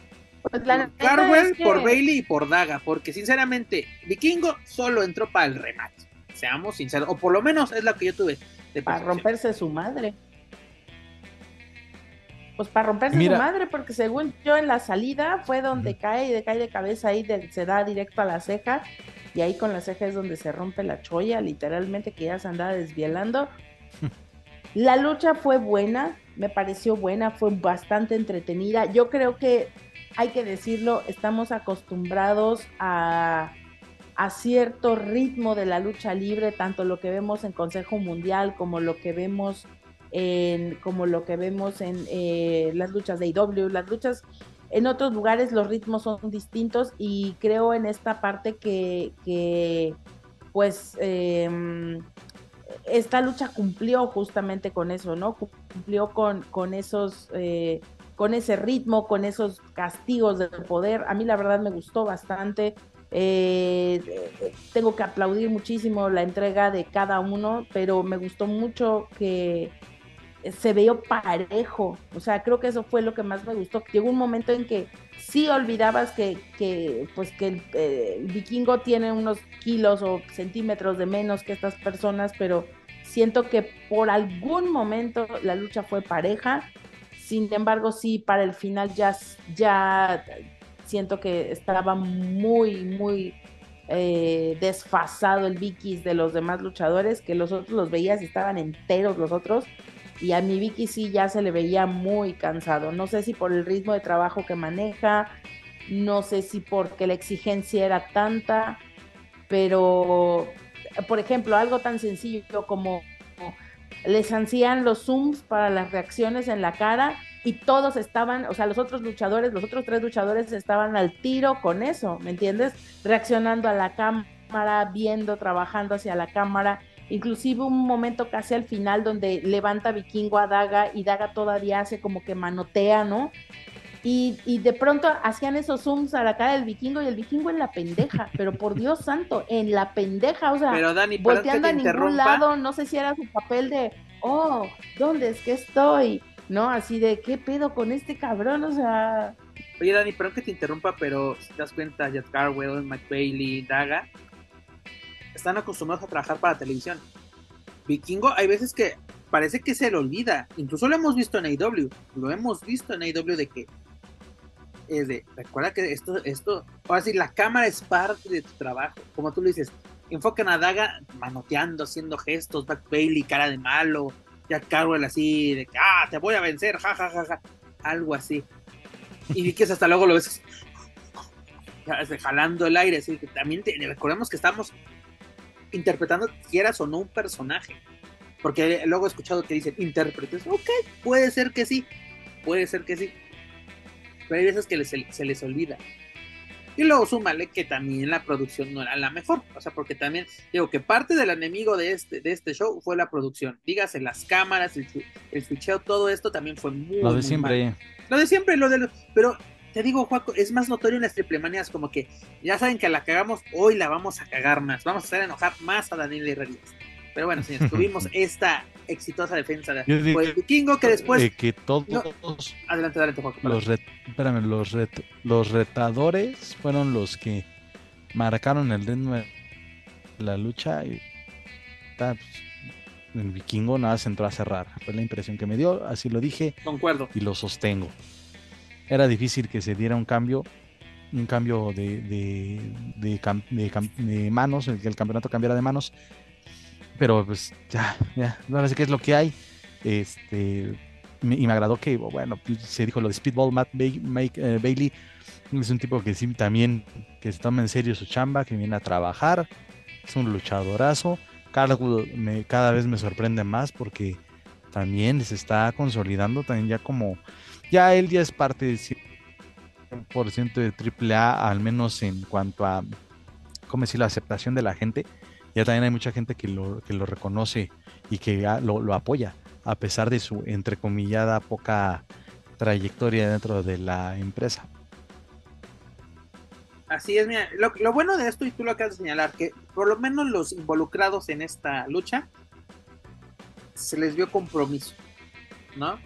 pues por Carwell, por Bailey y por Daga, porque sinceramente, Vikingo solo entró para el remate, seamos sinceros, o por lo menos es la que yo tuve. para romperse su madre pues para romperse su madre, porque según yo en la salida fue donde cae y cae de cabeza ahí, se da directo a la ceja, y ahí con la ceja es donde se rompe la cholla, literalmente que ya se andaba desvielando. [LAUGHS] la lucha fue buena, me pareció buena, fue bastante entretenida. Yo creo que hay que decirlo, estamos acostumbrados a, a cierto ritmo de la lucha libre, tanto lo que vemos en Consejo Mundial como lo que vemos en, como lo que vemos en eh, las luchas de IW, las luchas en otros lugares los ritmos son distintos y creo en esta parte que, que pues em, esta lucha cumplió justamente con eso, ¿no? Cumplió con, con esos, eh, con ese ritmo, con esos castigos del poder. A mí la verdad me gustó bastante. Eh, tengo que aplaudir muchísimo la entrega de cada uno, pero me gustó mucho que, se veía parejo. O sea, creo que eso fue lo que más me gustó. Llegó un momento en que sí olvidabas que, que pues que el, vikingo tiene unos kilos o centímetros de menos que estas personas, pero siento que por algún momento la lucha fue pareja. Sin embargo, sí, para el final ya, ya siento que estaba muy, muy eh, desfasado el Vikis de los demás luchadores, que los otros los veías y estaban enteros los otros y a mi Vicky sí ya se le veía muy cansado. No sé si por el ritmo de trabajo que maneja, no sé si porque la exigencia era tanta, pero por ejemplo, algo tan sencillo como les hacían los zooms para las reacciones en la cara y todos estaban, o sea, los otros luchadores, los otros tres luchadores estaban al tiro con eso, ¿me entiendes? Reaccionando a la cámara, viendo, trabajando hacia la cámara Inclusive un momento casi al final donde levanta Vikingo a Daga y Daga todavía hace como que manotea, ¿no? Y, y, de pronto hacían esos zooms a la cara del vikingo y el vikingo en la pendeja, pero por [LAUGHS] Dios santo, en la pendeja, o sea, volteando a ningún lado, no sé si era su papel de, oh, ¿dónde es que estoy? ¿No? Así de, ¿qué pedo con este cabrón? O sea, Oye, Dani, perdón que te interrumpa, pero si te das cuenta, Jet Carwell, McBailey, Daga, están acostumbrados a trabajar para televisión. Vikingo, hay veces que parece que se le olvida. Incluso lo hemos visto en AEW. Lo hemos visto en AEW de que. Es de, recuerda que esto, esto, ahora sí, la cámara es parte de tu trabajo. Como tú lo dices, enfocan a Daga manoteando, haciendo gestos, Back Bailey, cara de malo, Jack Carwell así, de que, ah, te voy a vencer, ja, ja, ja, ja. Algo así. Y vi que hasta luego lo ves jalando el aire, así que también recordemos que estamos interpretando, quieras o no, un personaje. Porque luego he escuchado que dicen intérpretes. Ok, puede ser que sí. Puede ser que sí. Pero hay veces que se les olvida. Y luego súmale que también la producción no era la mejor. O sea, porque también digo que parte del enemigo de este, de este show fue la producción. Dígase, las cámaras, el, el ficheo, todo esto también fue muy. Lo de siempre. Lo de siempre, lo de. pero te digo, Juaco, es más notorio en las triplemanías, como que ya saben que la cagamos, hoy la vamos a cagar más. Vamos a hacer enojar más a Daniel Herrerías. Pero bueno, señores, [LAUGHS] tuvimos esta exitosa defensa de el vikingo que después. que todos. Adelante, adelante. Los, espérame, los, los retadores fueron los que marcaron el ritmo de la lucha y. Pues, el vikingo nada se entró a cerrar. Fue la impresión que me dio, así lo dije. Concuerdo. Y lo sostengo era difícil que se diera un cambio, un cambio de, de, manos, que el campeonato cambiara de manos. Pero pues ya, ya, no sé qué es lo que hay. Este, y me agradó que, bueno, se dijo lo de Speedball, Matt eh, Bailey es un tipo que sí también que se toma en serio su chamba, que viene a trabajar, es un luchadorazo. Cada vez me sorprende más porque también se está consolidando también ya como ya él ya es parte del 100% de AAA, al menos en cuanto a, ¿cómo decir?, la aceptación de la gente. Ya también hay mucha gente que lo, que lo reconoce y que lo, lo apoya, a pesar de su, entrecomillada, poca trayectoria dentro de la empresa. Así es, mira, lo, bueno de esto, y tú lo acabas de señalar, que por lo menos los involucrados en esta lucha se les vio compromiso, ¿no?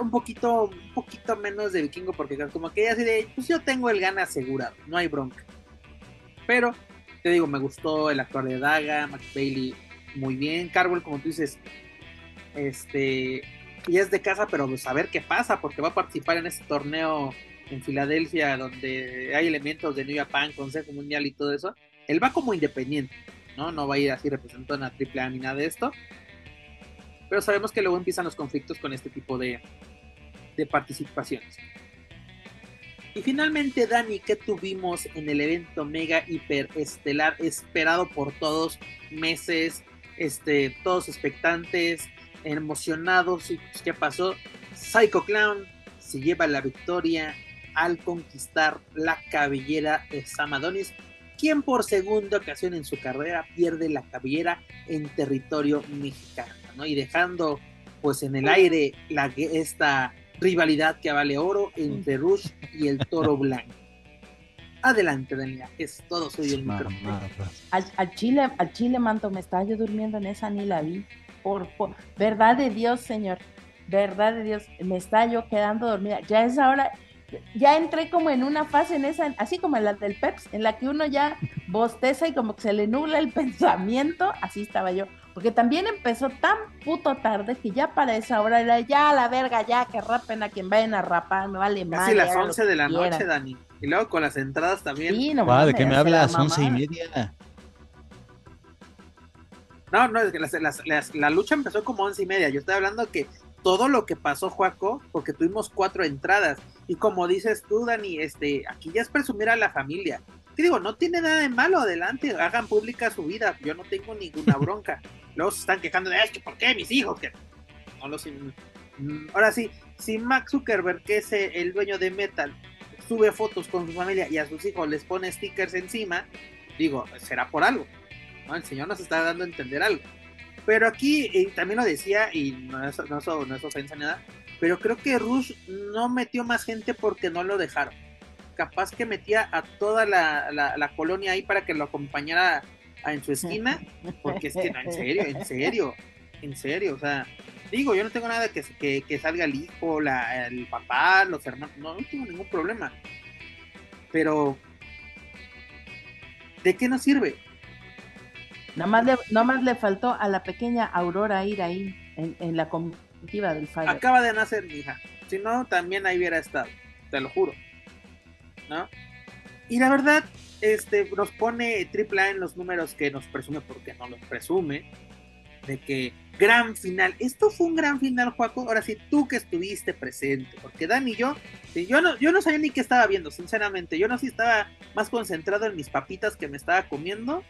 un poquito, un poquito menos de vikingo, porque como que así de, pues yo tengo el gana asegurado, no hay bronca. Pero, te digo, me gustó el actor de Daga, Max Bailey, muy bien. Carwell, como tú dices, este, y es de casa, pero pues a ver qué pasa, porque va a participar en este torneo en Filadelfia, donde hay elementos de New Japan, Consejo Mundial y todo eso. Él va como independiente, ¿no? No va a ir así representando a AAA ni nada de esto pero sabemos que luego empiezan los conflictos con este tipo de, participaciones. Y finalmente, Dani, ¿qué tuvimos en el evento mega hiper estelar esperado por todos meses, este, todos expectantes, emocionados? ¿Y pues, qué pasó? Psycho Clown se lleva la victoria al conquistar la cabellera de Samadonis, quien por segunda ocasión en su carrera pierde la cabellera en territorio mexicano. Y dejando pues en el aire la, esta rivalidad que vale oro entre Rush y el Toro Blanco. Adelante, Daniela, es todo suyo el micrófono. Al, Chile, al Chile, Manto, me estaba yo durmiendo en esa, ni la vi. Por, verdad de Dios, señor, verdad de Dios, me está yo quedando dormida. Ya es ahora, ya entré como en una fase en esa, así como en la del Peps, en la que uno ya bosteza y como que se le nubla el [LAUGHS] pensamiento, así estaba yo. Porque también empezó tan puto tarde que ya para esa hora era ya la verga, ya que rapen a quien vayan a rapar, me vale más. Casi las 11 de la noche, Dani. Y luego con las entradas también. Sí, no, ¿De qué me hablas? Once y media. No, no, es que la lucha empezó como once y media. Yo estoy hablando que todo lo que pasó, Juaco, porque tuvimos cuatro entradas. Y como dices tú, Dani, este, aquí ya es presumir a la familia. Que digo, no tiene nada de malo, adelante, hagan pública su vida. Yo no tengo ninguna bronca. [LAUGHS] Luego se están quejando de, es que ¿por qué mis hijos? Que no los... Mm, ahora sí, si Max Zuckerberg, que es el dueño de Metal, sube fotos con su familia y a sus hijos les pone stickers encima, digo, será por algo. ¿no? El señor nos está dando a entender algo. Pero aquí también lo decía, y no es, no, no es ofensa ni nada, pero creo que Rush no metió más gente porque no lo dejaron. Capaz que metía a toda la, la colonia ahí para que lo acompañara en su esquina, porque es que no, en serio, en serio, en serio, o sea, digo, yo no tengo nada que, que, salga el hijo, la, el papá, los hermanos, no, no tengo ningún problema, pero ¿de qué nos sirve? Nada más le, le faltó a la pequeña Aurora ir ahí en, en la comitiva del Fire. Acaba de nacer mi hija. Si no, también ahí hubiera estado. Te lo juro. ¿No? Y la verdad, este, nos pone AAA en los números que nos presume, porque no los presume, de que gran final. Esto fue un gran final, Juaco. Ahora sí, tú que estuviste presente, porque Dani y yo, yo no, yo no sabía ni qué estaba viendo, sinceramente. Yo no sé si estaba más concentrado en mis papitas que me estaba comiendo,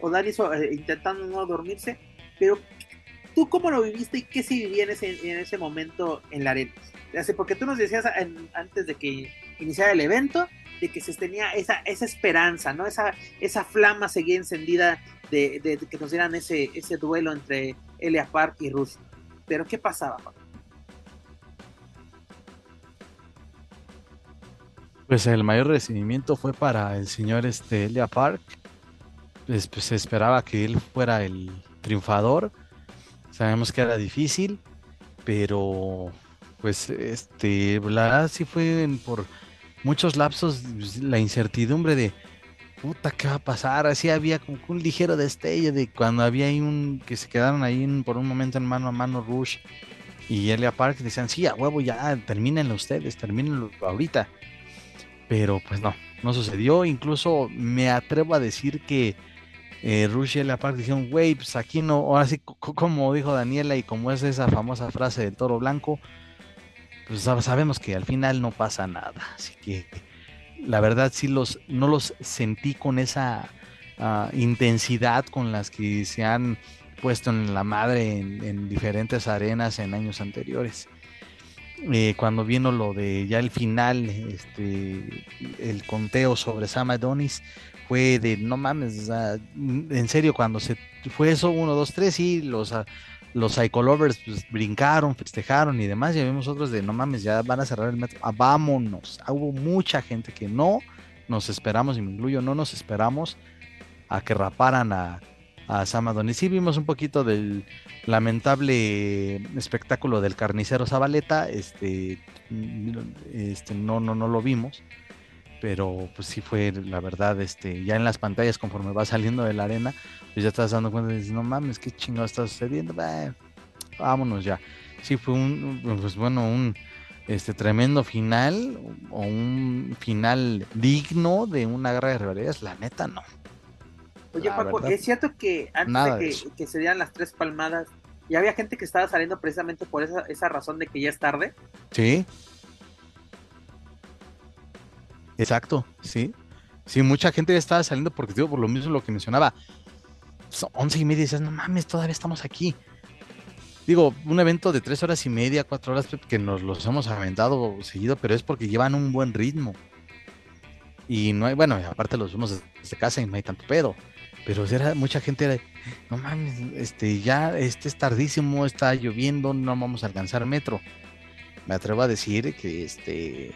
o Dani eh, intentando no dormirse, pero ¿tú cómo lo viviste y qué se vivía en ese, en ese momento en la arena? Porque tú nos decías antes de que iniciara el evento, de que se tenía esa, esa esperanza, ¿no? Esa, esa flama seguía encendida de, que nos dieran ese, ese duelo entre Elia Park y Rush. Pero ¿qué pasaba? Pues el mayor recibimiento fue para el señor este, Elia Park. Pues, pues, se esperaba que él fuera el triunfador. Sabemos que era difícil, pero pues este, la verdad sí fue por muchos lapsos la incertidumbre de puta, ¿qué va a pasar? Así había como un ligero destello de cuando había ahí un, que se quedaron ahí por un momento en mano a mano Rush y Elia Park decían, sí, a huevo, ya, termínenlo ustedes, termínenlo ahorita. Pero pues no, no sucedió. Incluso me atrevo a decir que eh, Rush y Elia Park dijeron, güey, pues aquí no, ahora sí, como dijo Daniela y como es esa famosa frase del toro blanco, pues sabemos que al final no pasa nada. Así que la verdad sí los, no los sentí con esa ah, intensidad con las que se han puesto en la madre en, diferentes arenas en años anteriores. Eh, cuando vino lo de ya el final, este, el conteo sobre Sam Adonis, fue de no mames, en serio, cuando se fue eso, uno, dos, tres, y los, ah, los Psycholovers pues, brincaron, festejaron y demás. Ya vimos otros de no mames, ya van a cerrar el metro. Ah, vámonos. Ah, hubo mucha gente que no nos esperamos, y me incluyo, no nos esperamos a que raparan a, a Sam Y Sí vimos un poquito del lamentable espectáculo del carnicero Zabaleta. Este, este no, no, no lo vimos. Pero pues sí fue la verdad, este, ya en las pantallas conforme va saliendo de la arena, pues ya estás dando cuenta y dices, no mames, qué chingado está sucediendo, vámonos ya. Sí, fue un, pues bueno, un este tremendo final, o un final digno de una guerra de rivalidades, la neta no. Oye, Paco, es cierto que antes de que, se dieran las tres palmadas, ya había gente que estaba saliendo precisamente por esa, esa razón de que ya es tarde. Sí. Exacto, sí. Sí, mucha gente ya estaba saliendo porque digo, por lo mismo lo que mencionaba, son once y media y dices, no mames, todavía estamos aquí. Digo, un evento de tres horas y media, cuatro horas que nos los hemos aventado seguido, pero es porque llevan un buen ritmo. Y no hay, bueno, aparte los vemos desde casa y no hay tanto pedo. Pero era, mucha gente era, no mames, este, ya este es tardísimo, está lloviendo, no vamos a alcanzar metro. Me atrevo a decir que este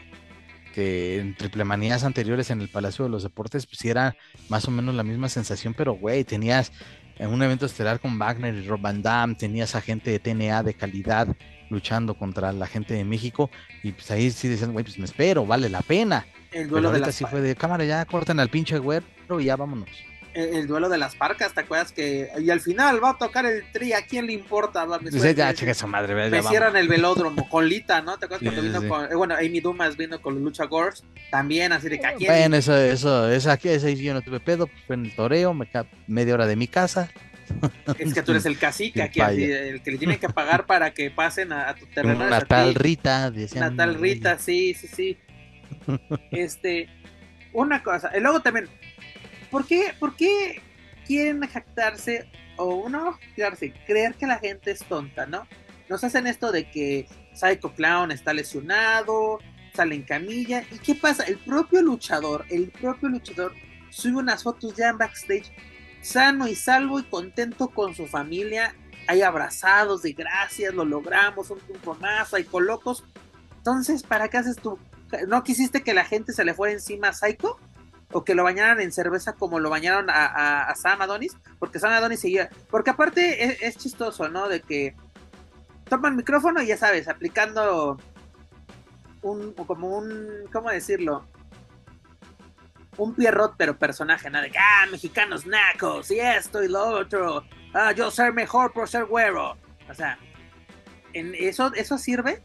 que en triplemanías anteriores en el Palacio de los Deportes, pues era más o menos la misma sensación, pero güey, tenías en un evento estelar con Wagner y Rob Van Damme, tenías a gente de TNA de calidad luchando contra la gente de México, y pues ahí sí decían, güey, pues me espero, vale la pena. El duelo de sí fue de cámara, ya corten al pinche güero y ya vámonos el, duelo de las parcas, ¿te acuerdas que y al final va a tocar el tri? ¿A quién le importa? Me, ya, cheque su madre, me cierran el velódromo con Lita, ¿no? ¿Te acuerdas cuando vino con, eh, bueno, Amy Dumas vino con Lucha Gors, también, así de que aquí. Bueno, eso, eso, esa aquí, ese yo no tuve pedo, fue en el toreo, me media hora de mi casa. [LAUGHS] Es que tú eres el cacique aquí, el que le tiene que pagar para que pasen a, tu terreno. Natal Rita, decían. Natal Rita, sí, sí, sí. [LAUGHS] Este, una cosa, y luego también, ¿Por qué, ¿Por qué quieren jactarse o uno creer que la gente es tonta, ¿no? Nos hacen esto de que Psycho Clown está lesionado, sale en camilla. ¿Y qué pasa? El propio luchador, el propio luchador sube unas fotos ya en backstage, sano y salvo y contento con su familia, hay abrazados de gracias, lo logramos, un punto más, hay colocos. Entonces, ¿para qué haces tú? ¿No quisiste que la gente se le fuera encima a Psycho? O que lo bañaran en cerveza como lo bañaron a, Sam Adonis, porque Sam Adonis seguía, porque aparte es, chistoso, ¿no? De que toman micrófono y ya sabes, aplicando un, como un, ¿cómo decirlo? un Pierrot, pero personaje, nada de que, ah, mexicanos nacos, y esto y lo otro, ah, yo ser mejor por ser güero. O sea, ¿en eso, ¿eso sirve?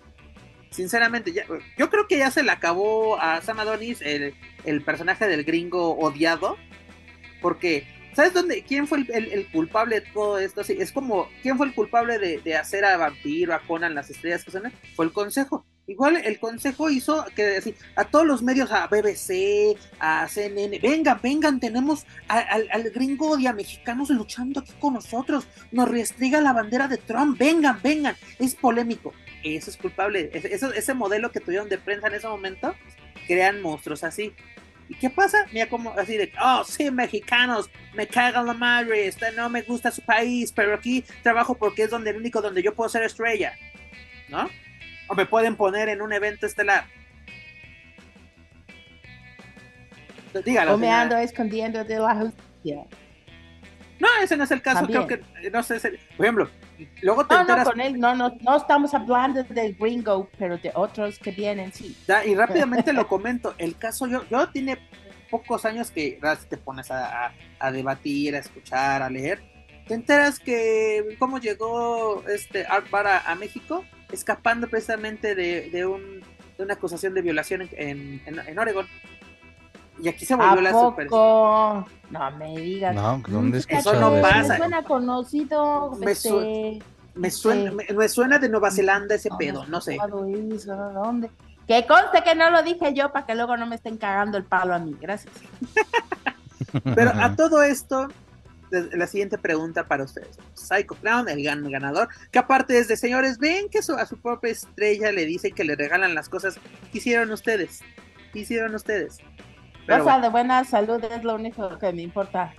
Sinceramente, ya, yo creo que ya se le acabó a Sam Adonis el, el personaje del gringo odiado, porque ¿Sabes dónde? ¿Quién fue el, culpable de todo esto? Sí, es como, ¿quién fue el culpable de, hacer a Vampiro, a Conan, las estrellas que son? Fue el Consejo. Igual el Consejo hizo que así, a todos los medios, a BBC, a CNN, vengan, vengan, tenemos al, gringo y a mexicanos luchando aquí con nosotros, nos restriga la bandera de Trump, vengan, vengan, es polémico. Eso es culpable. ese modelo que tuvieron de prensa en ese momento, crean monstruos así. ¿Y qué pasa? Mira como así de, oh, sí, mexicanos, me cagan la madre, no me gusta su país, pero aquí trabajo porque es donde el único donde yo puedo ser estrella, ¿no? O me pueden poner en un evento estelar. Dígalo. O me ando escondiendo de la justicia. No, ese no es el caso, creo que, no sé, por ejemplo, luego te no, no, con él, no, no, no estamos hablando del gringo, pero de otros que vienen, sí. y rápidamente lo comento, el caso, yo, yo tiene pocos años que te pones a, debatir, a escuchar, a leer, te enteras que cómo llegó este Art Bar a, México, escapando precisamente de, de, un, de, una acusación de violación en, en, en Oregon. Y aquí se volvió la super. No me digas. No, ¿dónde es que Eso no pasa. Me suena conocido. Me, este, me, suena, me, suena de Nueva Zelanda ese pedo, no sé. ¿Dónde? Que conste que no lo dije yo para que luego no me estén cagando el palo a mí. Gracias. [LAUGHS] Pero a todo esto, la siguiente pregunta para ustedes. Psycho Clown, el gran ganador, que aparte es de señores, ven que a su propia estrella le dice que le regalan las cosas que hicieron ustedes. ¿Qué hicieron ustedes? O sea, de buena salud es lo único que me importa.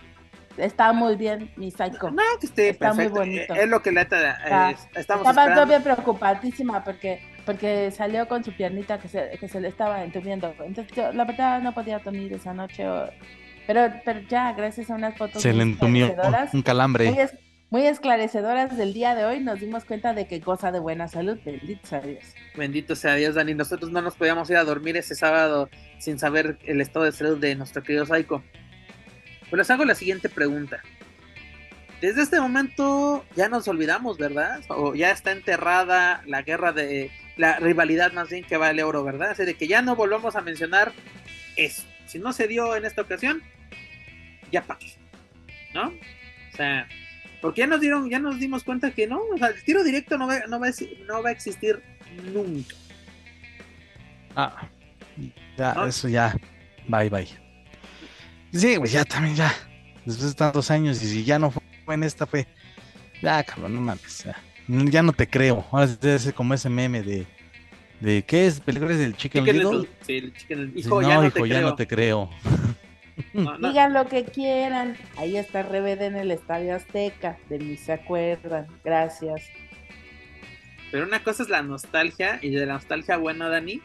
Está muy bien mi psycho. No, que esté Está muy bonito. Es lo que le está, estamos Estaba todavía preocupadísima porque porque salió con su piernita que se, que se le estaba entumiendo. Entonces yo, la verdad no podía dormir esa noche. pero, pero ya, gracias a unas fotos. Se le entumió un calambre muy esclarecedoras del día de hoy, nos dimos cuenta de que goza de buena salud. Bendito sea Dios. Bendito sea Dios, Dani. Nosotros no nos podíamos ir a dormir ese sábado sin saber el estado de salud de nuestro querido Psycho. Pues les hago la siguiente pregunta. Desde este momento ya nos olvidamos, ¿verdad? O ya está enterrada la guerra de la rivalidad más bien que va el euro, ¿verdad? Así de que ya no volvamos a mencionar eso. Si no se dio en esta ocasión, ya para ¿No? O sea, porque ya nos dieron, ya nos dimos cuenta que no, o sea, el tiro directo no va, no va a existir nunca. Ah, ya, eso ya, bye bye. Sí, pues ya también ya, después de tantos años, y si ya no fue en esta, fue, ya, cabrón, no mames, ya, no te creo. Ahora es como ese meme de, de ¿qué es? ¿Películas del Chicken, Little? Sí, el Chicken Hijo, ya no hijo, ya no te creo. Digan lo que quieran. Ahí está RBD en el Estadio Azteca. De mí se acuerdan. Gracias. Pero una cosa es la nostalgia. Y de la nostalgia, bueno, Dani.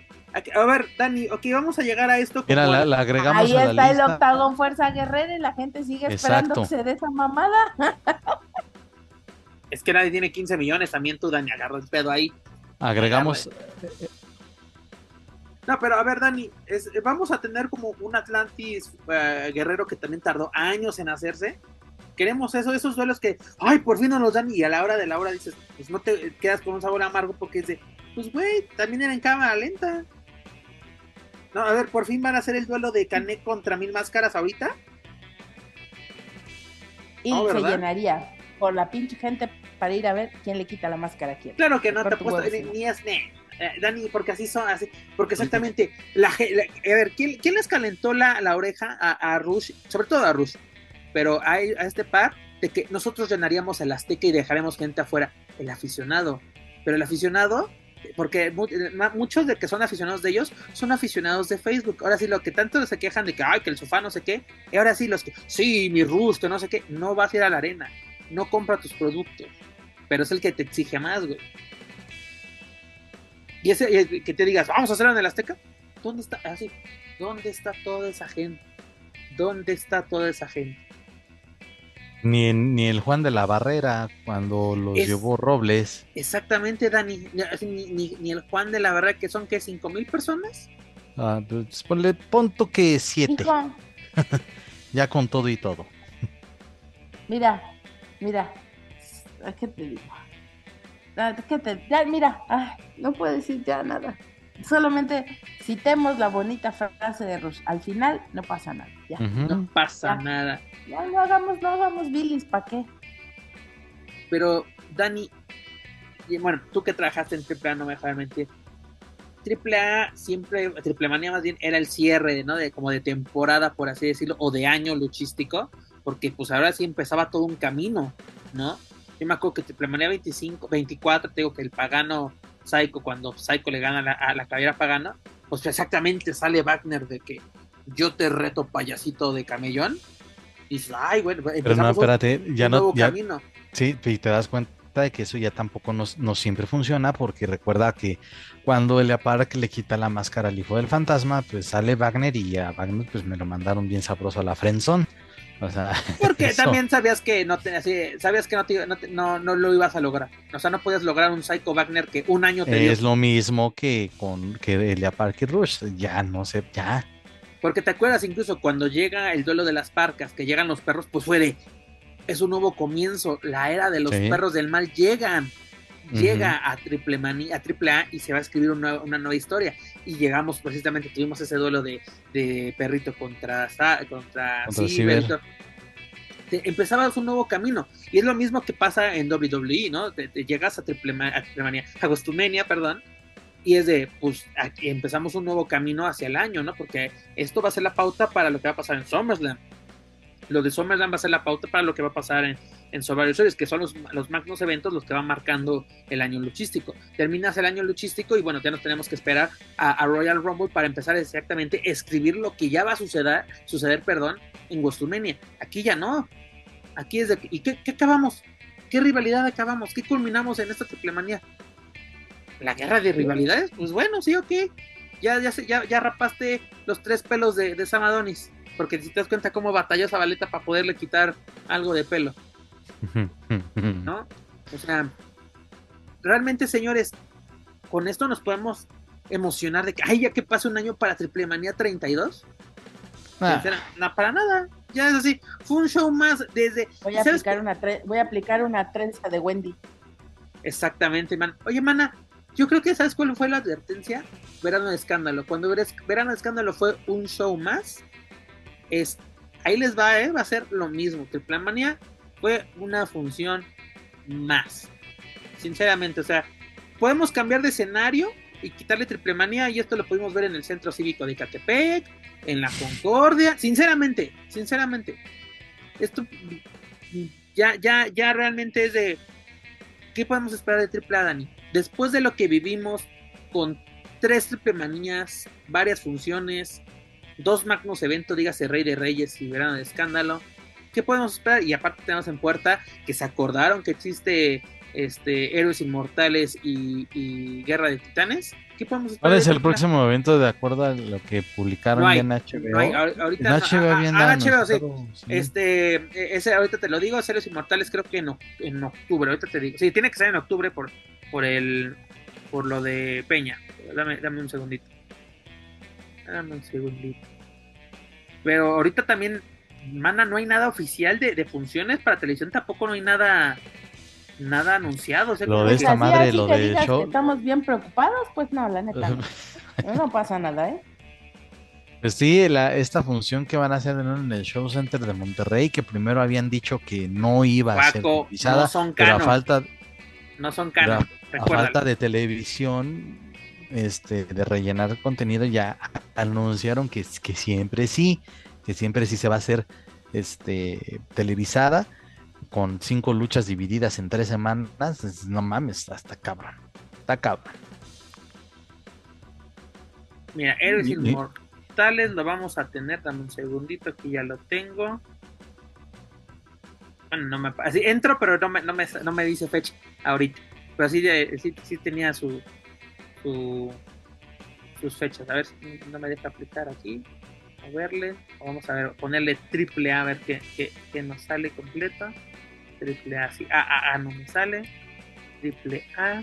A ver, Dani, ok, vamos a llegar a esto. Mira, la, agregamos Ahí está el octagón Fuerza Guerrera y la gente sigue esperando que se dé esa mamada. es que nadie tiene 15 millones, también tú, Dani, agarro el pedo ahí. Agregamos, no, pero a ver, Dani, vamos a tener como un Atlantis eh, guerrero que también tardó años en hacerse. Queremos eso, esos duelos que, ay, por fin no los dan y a la hora de la hora dices, pues no te quedas con un sabor amargo porque es de, pues güey, también era en cámara lenta. No, a ver, por fin van a hacer el duelo de Canek contra Mil Máscaras ahorita. Y se llenaría por la pinche gente para ir a ver quién le quita la máscara a quién. Claro que no te puesto ni, es eh, Dani, porque así son, así, porque exactamente, la, a ver, ¿quién, les calentó la, la oreja a, Rush, sobre todo a Rush, pero a, a, este par, de que nosotros llenaríamos el Azteca y dejaremos gente afuera, el aficionado, pero el aficionado, porque muchos de que son aficionados de ellos son aficionados de Facebook. Ahora sí, lo que tanto se quejan de que, ay, que el sofá no sé qué, y ahora sí, los que, sí, mi que no sé qué, no vas a ir a la arena, no compra tus productos, pero es el que te exige más, güey. Y ese que te digas, vamos a hacerlo en el Azteca. ¿Dónde está? Ah, ¿dónde está toda esa gente? ¿Dónde está toda esa gente? Ni, ni el Juan de la Barrera cuando los llevó Robles. Exactamente, Dani. Ni, el Juan de la Barrera, que son que cinco mil personas. Ah, pues ponle punto que siete. [LAUGHS] ya con todo y todo. Mira, mira, ¿qué te digo? ¿Qué te, ya, mira, ah, no puedo decir ya nada. Solamente citemos la bonita frase de Rush. Al final no pasa nada. Ya, No pasa Ya. nada. ya no hagamos, no hagamos bilis, ¿para qué? Pero, Dani, y bueno, tú que trabajaste en AAA, no me dejarás mentir. AAA siempre, Triple Manía más bien era el cierre, ¿no? De como de temporada, por así decirlo, o de año luchístico, porque pues ahora sí empezaba todo un camino, ¿no? Yo me acuerdo que Triple Manía 25, 24, te digo que el pagano Psycho, cuando Psycho le gana a la, a la caballera pagana, pues exactamente sale Wagner de que yo te reto payasito de camellón. Y dices, ay, bueno, Pero no, un- espérate, ya un no, ya, camino. sí, y te das cuenta de que eso ya tampoco nos, no siempre funciona, porque recuerda que cuando Elia Park le quita la máscara al hijo del fantasma, pues sale Wagner y a Wagner pues me lo mandaron bien sabroso a la Frenzón. O sea, [LAUGHS] Porque eso. también sabías que no te, así, sabías que no, te- no, te- no, no lo ibas a lograr. O sea, no podías lograr un Psycho Wagner que un año te dio. Es lo mismo que con que Elia Park y Rush, ya no sé, ya. Porque te acuerdas incluso cuando llega el duelo de las parcas, que llegan los perros, pues fue de, es un nuevo comienzo, la era de los Sí. perros del mal llegan, Llega a triple Manía- a triple A y se va a escribir una, una nueva historia. Y llegamos precisamente, tuvimos ese duelo de, de perrito contra, contra, Contra. Te- empezabas un nuevo camino. Y es lo mismo que pasa en WWE, ¿no? Te, te llegas a triple, a triple manía, a Gostumenia, perdón, y es de, pues, aquí empezamos un nuevo camino hacia el año, ¿no? Porque esto va a ser la pauta para lo que va a pasar en SummerSlam. Lo de SummerSlam va a ser la pauta para lo que va a pasar en, en Survivor Series, que son los, los magnos eventos los que van marcando el año luchístico. Terminas el año luchístico y bueno, ya nos tenemos que esperar a, Royal Rumble para empezar exactamente a escribir lo que ya va a suceder, suceder perdón, en WrestleMania. Aquí ya no. Aquí es de... ¿Y qué, acabamos? ¿Qué rivalidad acabamos? ¿Qué culminamos en esta triple manía? ¿La guerra de rivalidades? Pues bueno, sí, ok. Ya, ya, ya, ya rapaste los tres pelos de, de Sam Adonis. Porque si te das cuenta cómo batalló esa baleta para poderle quitar algo de pelo, [LAUGHS] ¿no? O sea, realmente, señores, con esto nos podemos emocionar de que, ay, ya que pase un año para Triple Manía 32. Ah, no, para nada. Ya es así. Fue un show más desde. Voy a ¿sabes aplicar qué? una tre- voy a aplicar una trenza de Wendy. Exactamente, man. Oye, mana, yo creo que ¿sabes cuál fue la advertencia? Verano de Escándalo. Cuando Verano de Escándalo fue un show más, es ahí les va, ¿eh? Va a ser lo mismo. Plan Manía fue una función más. Sinceramente, o sea, podemos cambiar de escenario y quitarle Triple Manía y esto lo pudimos ver en el Centro Cívico de Catepec, en la Concordia. Sinceramente, sinceramente, esto ya, ya, ya realmente es de ¿qué podemos esperar de Triple A, Dani? Después de lo que vivimos con tres Triple Manías, varias funciones, dos magnos eventos, dígase Rey de Reyes y Verano de Escándalo, ¿qué podemos esperar? Y aparte tenemos en puerta que se acordaron que existe este Héroes Inmortales y, y Guerra de Titanes. ¿Qué podemos esperar? ¿Cuál es el A? próximo evento de acuerdo a lo que publicaron No hay, en HBO? No hay, ahor- ahorita En HBO ah, dado HBO, sí. Este, eh, ese ahorita te lo digo, Héroes Inmortales creo que en, en octubre, ahorita te digo. Sí, tiene que ser en octubre por, por el por lo de Peña. Dame, dame un segundito. Dame un segundito. Pero ahorita también, mana, no hay nada oficial de, de funciones para televisión, tampoco no hay nada nada anunciado. o sea, Lo de esta Así- madre, así lo de digas show. que estamos bien preocupados, pues no, la neta. No, [LAUGHS] No pasa nada, ¿eh? Pues sí, la- esta función que van a hacer en el Show Center de Monterrey, que primero habían dicho que no iba a ser no son pero a falta, no son canon, a falta de televisión, este, de rellenar contenido, ya anunciaron que, que siempre sí, que siempre sí se va a hacer este, televisada, con cinco luchas divididas en tres semanas. No mames, hasta cabrón, está cabrón. Mira, Héroes Inmortales lo vamos a tener, dame un segundito, aquí ya lo tengo. Bueno, no me así, entro, pero no me, no me, no me dice fecha ahorita. Pero sí, de- sí, sí tenía su, su- sus fechas. A ver si no me deja aplicar aquí. Verle. Vamos a ver, ponerle triple A, a ver qué, qué- qué nos sale completo. Triple A, sí. A, A, A no me sale. Triple A.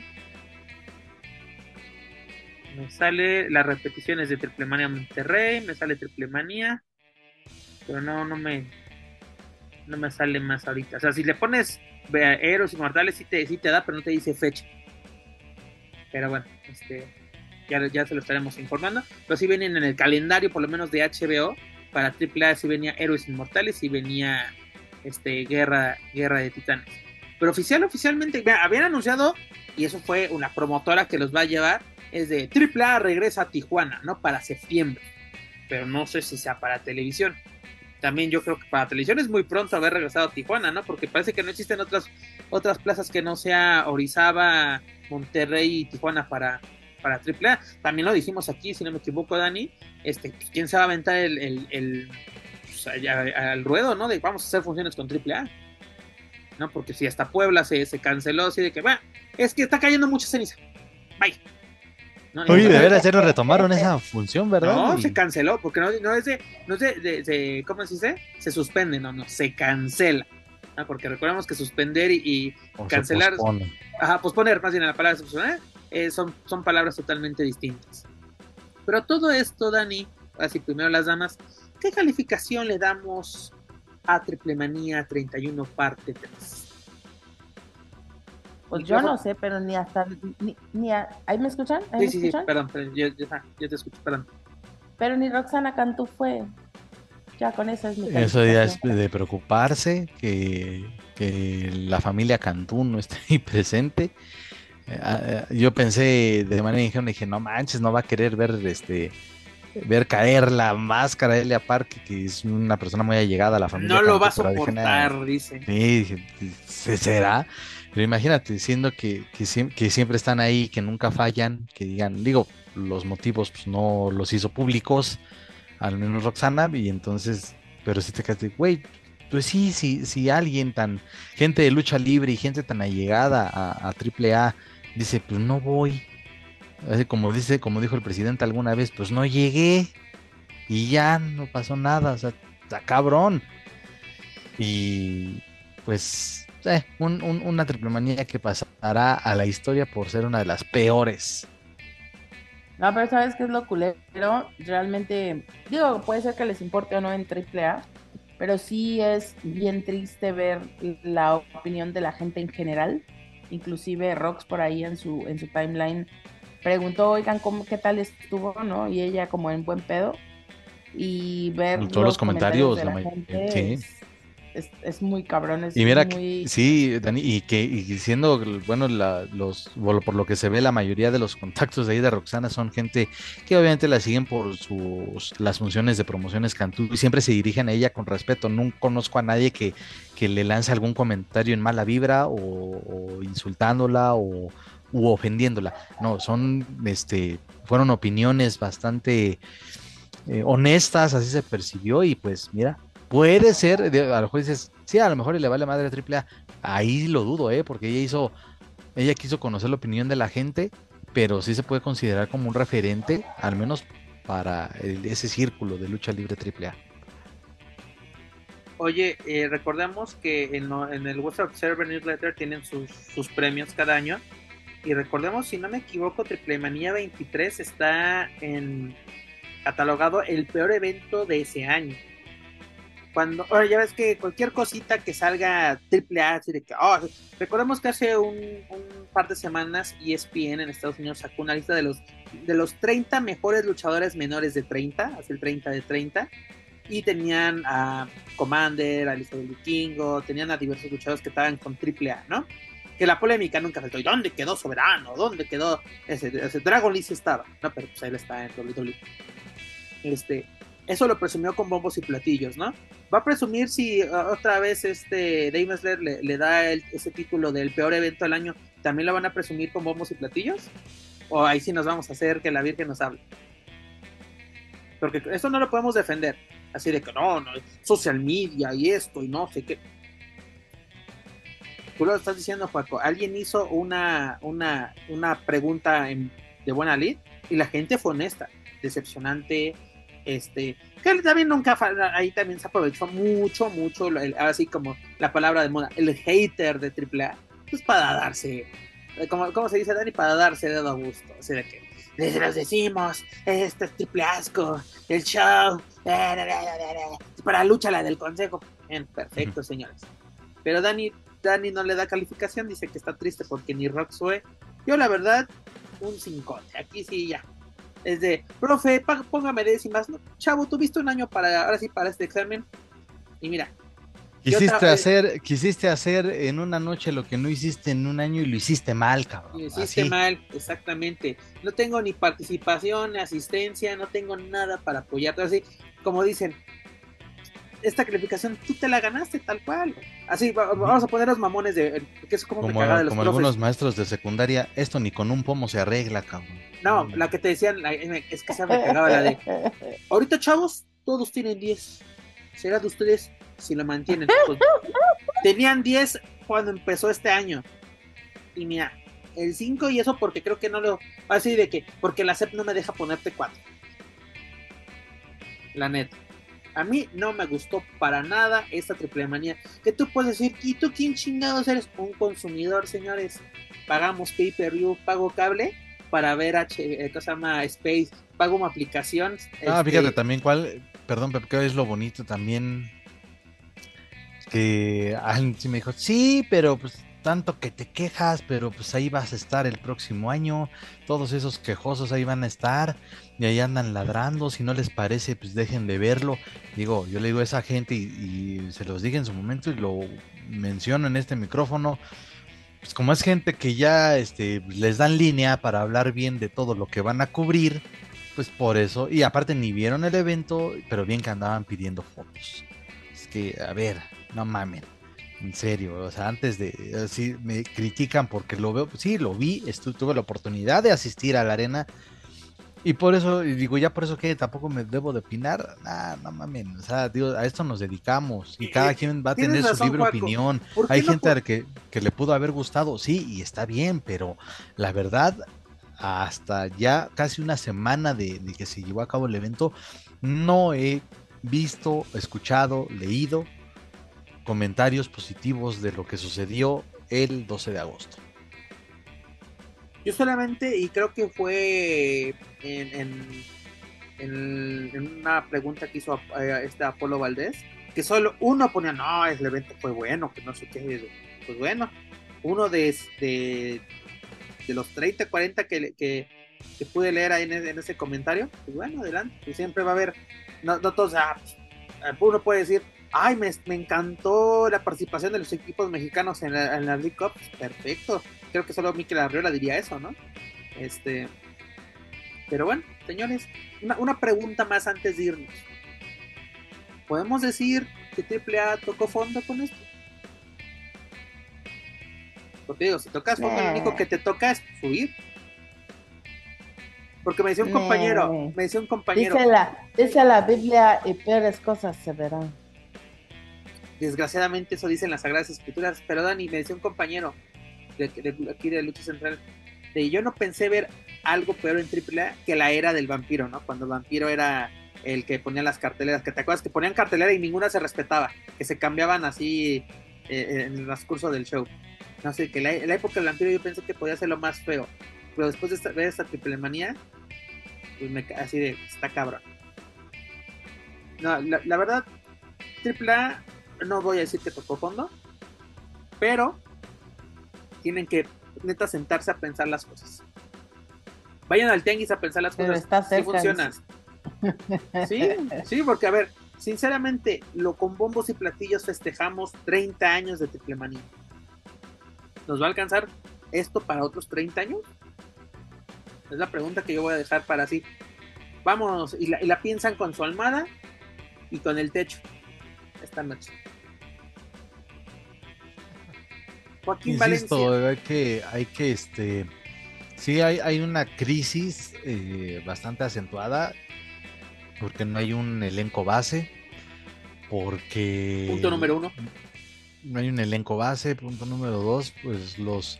Me sale las repeticiones de Triple Manía Monterrey, me sale Triple Manía. pero no, no me, no me sale más ahorita. O sea, si le pones Héroes Inmortales, sí te, sí te da, pero no te dice fecha. Pero bueno, este, ya, ya se lo estaremos informando. Pero sí vienen en el calendario, por lo menos de HBO, para AAA sí venía Héroes Inmortales y venía este, Guerra, Guerra de Titanes. Pero oficial, oficialmente, habían anunciado, y eso fue una promotora que los va a llevar, es de AAA regresa a Tijuana, ¿no? Para septiembre. Pero no sé si sea para televisión. También yo creo que para televisión es muy pronto haber regresado a Tijuana, ¿no? Porque parece que no existen otras, otras plazas que no sea Orizaba, Monterrey y Tijuana para, para AAA. También lo dijimos aquí, si no me equivoco, Dani. Este, ¿quién se va a aventar el, el, pues, al ruedo, ¿no? De vamos a hacer funciones con AAA. ¿No? Porque si hasta Puebla se, se canceló, así de que, va, es que está cayendo mucha ceniza. Bye. Oye, de veras, ya no retomaron esa función, ¿verdad? No, se canceló, porque no, no es de, no es de, ¿cómo se dice? Se suspende, no, no, se cancela. Porque recordemos que suspender y, cancelar. Ajá, posponer, más bien la palabra ¿eh? Eh, son, son palabras totalmente distintas. Pero todo esto, Dani, así primero las damas, ¿qué calificación le damos a Triple Manía 31 parte 3? Pues yo no sé, pero ni hasta. Ni, ¿Ahí me escuchan? sí, sí, sí, perdón, yo, te escucho, perdón. Pero ni Roxana Cantú fue. Ya con eso es mi Eso ya es de preocuparse que, que la familia Cantú no esté ahí presente. Eh, ah, eh, yo pensé de manera ingenua, dije, no manches, no va a querer ver este ver caer la máscara de Elia Park, que es una persona muy allegada a la familia. No lo va a soportar, dice. Sí, se será. Pero imagínate, diciendo que, que, siempre están ahí, que nunca fallan, que digan, digo, los motivos pues, no los hizo públicos, al menos Roxana, y entonces, pero si te quedaste, güey, pues sí, sí, si alguien tan, gente de lucha libre y gente tan allegada a, a AAA dice, pues no voy, así como dice, como dijo el presidente alguna vez, pues no llegué y ya no pasó nada, o sea, está cabrón. Y pues eh, una triple manía que pasará a la historia por ser una de las peores. No, pero ¿sabes qué es lo culero? Realmente, digo, puede ser que les importe o no en AAA, pero sí es bien triste ver la opinión de la gente en general. Inclusive Rox por ahí en su, en su timeline preguntó, oigan, ¿cómo, ¿qué tal estuvo? ¿no? Y ella como en buen pedo. Y ver todos los, comentarios, de la, gente sí es, muy cabrón. y mira, sí, Dani, y que y siendo, bueno, los, por lo que se ve, la mayoría de los contactos de ahí de Roxana son gente que obviamente la siguen por sus las funciones de promociones Cantú y siempre se dirigen a ella con respeto. No conozco a nadie que, que le lance algún comentario en mala vibra o, insultándola o u ofendiéndola. No, son, este, fueron opiniones bastante eh, honestas, así se percibió y pues mira, Puede ser, a lo mejor dices, sí, a lo mejor le vale madre a AAA. Ahí lo dudo, ¿eh? Porque ella hizo, ella quiso conocer la opinión de la gente, pero sí se puede considerar como un referente, al menos para ese círculo de lucha libre AAA. Oye, eh, recordemos que en, el Western Observer Newsletter tienen sus, sus, premios cada año. Y recordemos, si no me equivoco, Triple Manía 23 está en catalogado el peor evento de ese año cuando, ahora ya ves que cualquier cosita que salga triple A, así de que, oh, recordemos que hace un, par de semanas ESPN en Estados Unidos sacó una lista de los, de los 30 mejores luchadores menores de 30, hace el 30 de 30, y tenían a Commander, a Elizabeth Vikingo, tenían a diversos luchadores que estaban con triple A, ¿no? Que la polémica nunca faltó. ¿Y dónde quedó Soberano? ¿Dónde quedó ese, ese Dragon Lee estaba? No, pero pues él está en WWE. Este, eso lo presumió con bombos y platillos, ¿no? Va a presumir si uh, otra vez este Dave le, da ese título del peor evento del año, ¿también lo van a presumir con bombos y platillos? ¿O ahí sí nos vamos a hacer que la Virgen nos hable? Porque esto no lo podemos defender. Así de que no, no, social media y esto y no sé qué. Tú lo estás diciendo, Paco. Alguien hizo una, una, una pregunta de buena lid y la gente fue honesta. Decepcionante, este, que también nunca, ahí también se aprovechó mucho, mucho, así como la palabra de moda, el hater de AAA, pues para darse, eh, como, como se dice Dani, para darse dedo a gusto, así de que les los decimos, este es triple asco, el show, para lucha la del consejo. Bien, perfecto, señores. Pero Dani, Dani no le da calificación, dice que está triste porque ni Rock Sue. Yo, la verdad, un 5. Aquí sí, ya. Es de, profe, póngame décimas. chavo, tuviste un año para, ahora sí, para este examen. Y mira, Quisiste hacer, quisiste hacer en una noche lo que no hiciste en un año y lo hiciste mal, cabrón. Lo hiciste mal, exactamente. No tengo ni participación, ni asistencia, no tengo nada para apoyarte. Así, como dicen, esta calificación tú te la ganaste tal cual. Así, vamos a poner los mamones de que es como, como, de los como algunos maestros de secundaria, esto ni con un pomo se arregla, cabrón. No, la que te decían, es que se me cagaba la de. [LAUGHS] Ahorita, chavos, todos tienen 10. ¿Será de ustedes si lo mantienen. Pues, tenían 10 cuando empezó este año. Y mira, el 5 y eso porque creo que no lo... Así de que, porque la SEP no me deja ponerte 4. La neta. A mí no me gustó para nada esta triple manía. Que tú puedes decir, ¿y tú quién chingados eres? Un consumidor, señores. Pagamos pay per view, pago cable para ver H, eh, ¿qué se llama? Space, pago una aplicación. Ah, fíjate este también cuál, perdón, pero ¿qué es lo bonito también que alguien sí me dijo, sí, pero pues tanto que te quejas, pero pues ahí vas a estar el próximo año, todos esos quejosos ahí van a estar y ahí andan ladrando, si no les parece, pues dejen de verlo. Digo, yo le digo a esa gente y, se los dije en su momento y lo menciono en este micrófono, pues como es gente que ya este, les dan línea para hablar bien de todo lo que van a cubrir, pues por eso, y aparte ni vieron el evento, pero bien que andaban pidiendo fotos. Es que, a ver, no mamen. En serio, o sea, antes de, así me critican porque lo veo, sí, lo vi, tuve la oportunidad de asistir a la arena y por eso, digo, ya por eso que tampoco me debo de opinar, nah, no mamen, o sea, digo, a esto nos dedicamos y cada quien va a tener su libre opinión. Hay gente a que, que le pudo haber gustado, sí, y está bien, pero la verdad, hasta ya casi una semana de, de que se llevó a cabo el evento, no he visto, escuchado, leído comentarios positivos de lo que sucedió el 12 de agosto. Yo solamente, y creo que fue en, en, una pregunta que hizo eh, este Apolo Valdés, que solo uno ponía, no, el evento fue bueno, que no sé qué, pues bueno, uno de, de, de los 30, 40 que, que, que pude leer ahí en, ese comentario, pues bueno, adelante, pues siempre va a haber, no, no todos, ah, pues, uno puede decir, ay, me, encantó la participación de los equipos mexicanos en la, en la League Cup. Perfecto. Creo que solo Mikel Arriola diría eso, ¿no? Este. Pero bueno, señores, una, pregunta más antes de irnos. ¿Podemos decir que AAA tocó fondo con esto? Porque digo, si tocas fondo, lo único que te toca es subir. Porque me decía un compañero, me decía un compañero. Dice la, dice la Biblia y peores cosas se verán. Desgraciadamente eso dicen las Sagradas Escrituras. Pero Dani, me decía un compañero de, aquí de Lucha Central, de yo no pensé ver algo peor en AAA que la era del vampiro, ¿no? Cuando el vampiro era el que ponía las carteleras, que te acuerdas que ponían cartelera y ninguna se respetaba, que se cambiaban así eh, en el transcurso del show. No sé, que la, la, época del vampiro yo pensé que podía ser lo más feo, pero después de ver esta triple manía, pues me así de, está cabrón. No, la, la verdad, AAA no voy a decir que tocó fondo, pero tienen que neta sentarse a pensar las cosas. Vayan al tianguis a pensar las cosas. Está si funciona. [LAUGHS] Sí, sí, porque a ver, sinceramente, lo con bombos y platillos festejamos 30 años de triple manía. ¿Nos va a alcanzar esto para otros 30 años? Es la pregunta que yo voy a dejar para así. Vámonos, y la, y la piensan con su almada y con el techo esta noche. Joaquín Insisto, hay que, hay que, este, sí hay, hay una crisis eh, bastante acentuada porque no hay un elenco base, porque... Punto número uno. No hay un elenco base, punto número dos, pues los,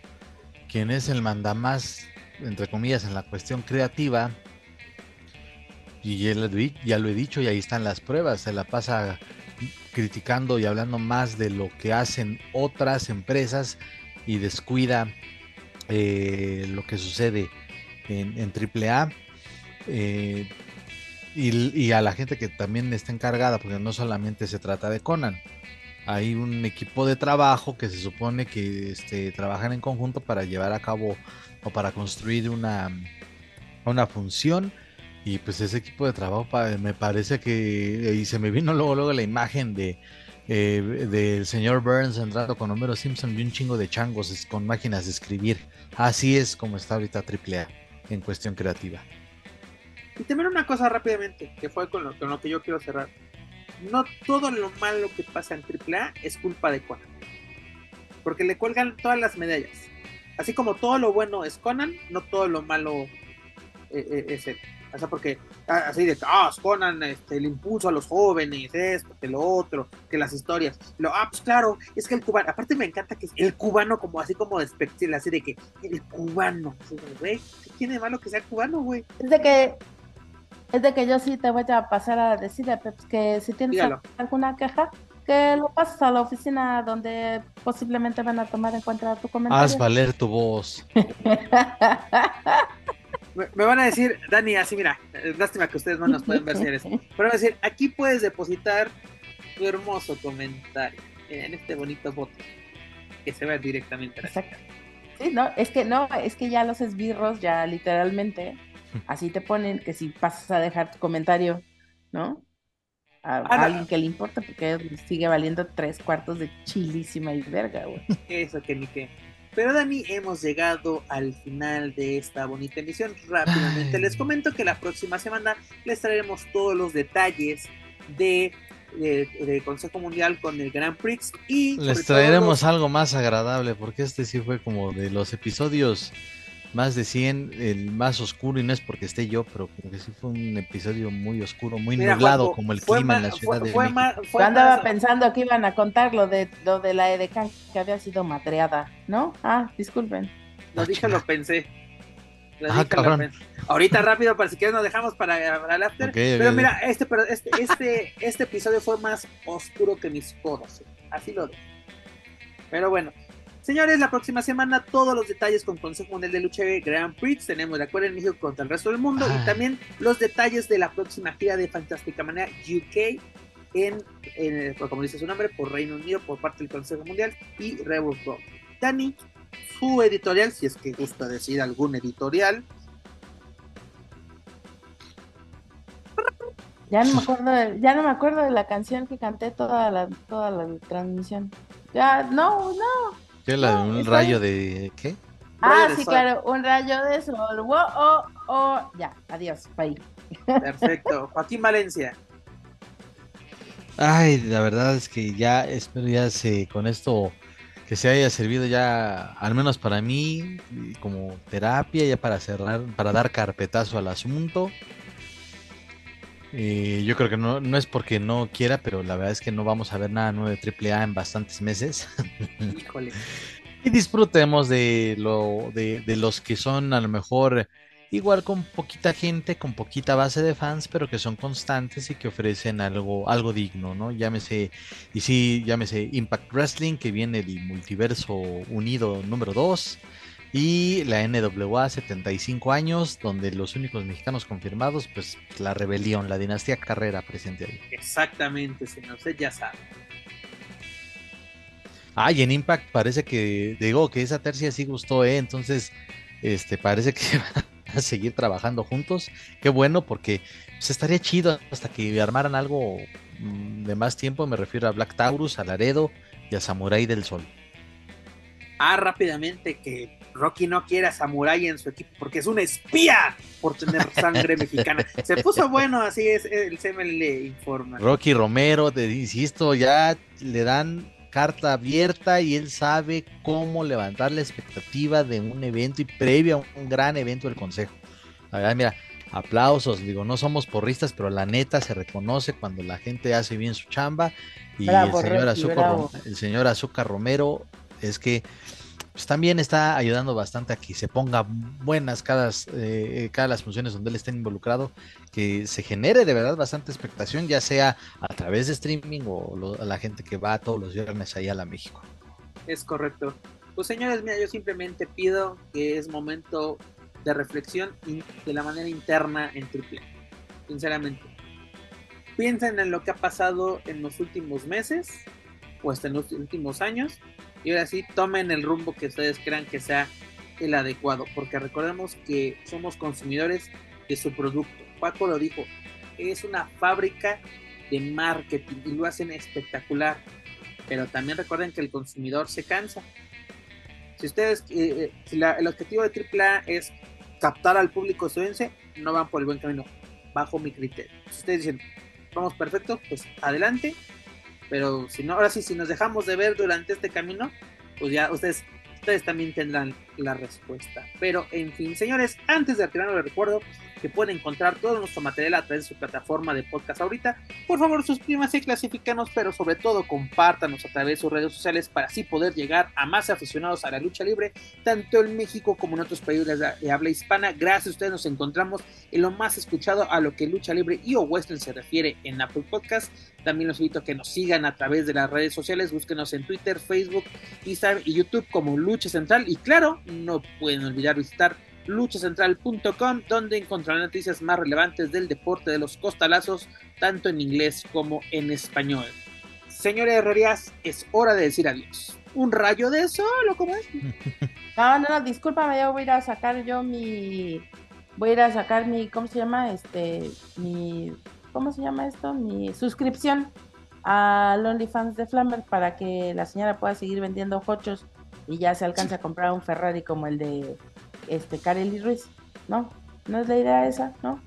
quien es el mandamás, entre comillas, en la cuestión creativa, y ya lo he dicho y ahí están las pruebas, se la pasa criticando y hablando más de lo que hacen otras empresas y descuida eh, lo que sucede en, AAA. Eh, y, a la gente que también está encargada, porque no solamente se trata de Conan. Hay un equipo de trabajo que se supone que este, trabajan en conjunto para llevar a cabo o para construir una, una función. Y pues ese equipo de trabajo me parece que, y se me vino luego, luego la imagen de eh, del señor Burns entrando con Homero Simpson y un chingo de changos con máquinas de escribir. Así es como está ahorita AAA en cuestión creativa. Y también una cosa rápidamente, que fue con lo, con lo que yo quiero cerrar. No todo lo malo que pasa en AAA es culpa de Conan. Porque le cuelgan todas las medallas. Así como todo lo bueno es Conan, no todo lo malo eh, eh, es él. O sea, porque ah, así de, ah, Conan, este, el impulso a los jóvenes, esto, que lo otro, que las historias. Lo, ah, pues claro, es que el cubano, aparte me encanta que el cubano como así como despectivo, así de que el cubano, güey, ¿qué tiene de malo que sea cubano, güey? Es de que, es de que yo sí te voy a pasar a decir, Peps, que si tienes alguna queja, que lo pases a la oficina donde posiblemente van a tomar en cuenta tu comentario. Haz valer tu voz. [LAUGHS] me, van a decir, Dani, así mira, lástima que ustedes no nos pueden ver señores, pero van a decir, aquí puedes depositar tu hermoso comentario en este bonito bote que se ve directamente a la Sí, no, es que no, es que ya los esbirros ya literalmente así te ponen que si pasas a dejar tu comentario, ¿no? A, ah, alguien que le importa porque sigue valiendo tres cuartos de chilísima y verga, güey. Eso que ni que. Pero Dani, hemos llegado al final de esta bonita emisión. Rápidamente les comento que la próxima semana les traeremos todos los detalles de, Consejo Mundial con el Grand Prix y les traeremos algo más agradable porque este sí fue como de los episodios más de 100, el más oscuro, y no es porque esté yo, pero como que sí fue un episodio muy oscuro, muy nublado, como el clima en la Ciudad de México. andaba pensando que iban a contar lo de, lo de la EDK, que había sido madreada, ¿no? Ah, disculpen. Lo dije, lo pensé. ah, cabrón. Ahorita rápido, para si quieres nos dejamos para, el after. pero mira, este, pero este, este, este episodio fue más oscuro que mis codos. Así lo dejo. Pero bueno, Señores, la próxima semana todos los detalles con Consejo Mundial de Lucha Grand Prix. Tenemos de acuerdo en México contra el resto del mundo y también los detalles de la próxima gira de Fantástica Manera UK en, como dice su nombre, por Reino Unido por parte del Consejo Mundial y Rebel Pro. Dani, su editorial, si es que gusta decir algún editorial. Ya no me acuerdo de, ya no me acuerdo de la canción que canté toda la, toda la transmisión. Ya, no, no. ¿Qué la de un rayo de qué? Ah, sí, claro, un rayo de sol. oh, oh. Ya, adiós, bye. Perfecto. [LAUGHS] Joaquín Valencia. Ay, la verdad es que ya espero ya se con esto que se haya servido ya, al menos para mí, como terapia, ya para cerrar, para dar carpetazo al asunto. Eh, yo creo que no, no es porque no quiera, pero la verdad es que no vamos a ver nada nuevo de AAA en bastantes meses. [LAUGHS] Híjole. y disfrutemos de, lo, de, los que son a lo mejor igual con poquita gente, con poquita base de fans, pero que son constantes y que ofrecen algo, algo digno, ¿no? Llámese, y sí, llámese Impact Wrestling, que viene el multiverso unido número 2 y la NWA 75 años, donde los únicos mexicanos confirmados, pues la rebelión, la dinastía Carrera presente ahí. Exactamente, señor, usted ya sabe. Ah, y en Impact parece que, digo, que esa tercia sí gustó, ¿eh? Entonces, este, parece que [LAUGHS] van a seguir trabajando juntos. Qué bueno, porque pues, estaría chido hasta que armaran algo mm, de más tiempo. Me refiero a Black Taurus, a Laredo y a Samurai del Sol. Ah, rápidamente que Rocky no quiere a Samurai en su equipo porque es un espía por tener sangre mexicana. Se puso bueno, así es, el semen le informa. Rocky Romero, te insisto, ya le dan carta abierta y él sabe cómo levantar la expectativa de un evento y previo a un gran evento del Consejo. La verdad, mira, aplausos, digo, no somos porristas, pero la neta se reconoce cuando la gente hace bien su chamba y el, señor Azúcar, el señor Azúcar Romero es que pues también está ayudando bastante a que se ponga buenas cada, eh, cada las funciones donde él esté involucrado, que se genere de verdad bastante expectación, ya sea a través de streaming o la gente que va todos los viernes ahí a la México. Es correcto. Pues señores, mira, yo simplemente pido que es momento de reflexión de la manera interna en Triple. sinceramente. Piensen en lo que ha pasado en los últimos meses o hasta en los últimos años y ahora sí tomen el rumbo que ustedes crean que sea el adecuado, porque recordemos que somos consumidores de su producto. Paco lo dijo, es una fábrica de marketing y lo hacen espectacular, pero también recuerden que el consumidor se cansa. Si ustedes, eh, eh, si el objetivo de AAA es captar al público estadounidense, no van por el buen camino, bajo mi criterio. Si ustedes dicen, vamos perfecto, pues adelante, pero si no, ahora sí, si nos dejamos de ver durante este camino, pues ya ustedes ustedes también tendrán la respuesta. Pero en fin, señores, antes de retirarnos les recuerdo que pueden encontrar todo nuestro material a través de su plataforma de podcast ahorita. Por favor, suscríbanse, clasifícanos, pero sobre todo compártanos a través de sus redes sociales para así poder llegar a más aficionados a la lucha libre, tanto en México como en otros países de habla hispana. Gracias a ustedes nos encontramos en lo más escuchado a lo que lucha libre y o western se refiere en Apple Podcast. También los invito a que nos sigan a través de las redes sociales, búsquenos en Twitter, Facebook, Instagram y YouTube como Lucha Central. Y claro, no pueden olvidar visitar luchacentral.com, donde encontrarán noticias más relevantes del deporte de los costalazos, tanto en inglés como en español. Señores Herrerías, es hora de decir adiós. ¿Un rayo de sol o cómo es? [LAUGHS] No, no, no, discúlpame, yo voy a ir a sacar yo mi. Voy a ir a sacar mi. ¿Cómo se llama? Este. Mi. ¿Cómo se llama esto? Mi suscripción a OnlyFans de Flammer para que la señora pueda seguir vendiendo hochos y ya se alcance a comprar un Ferrari como el de este Kareli Ruiz, ¿no? ¿No es la idea esa, no?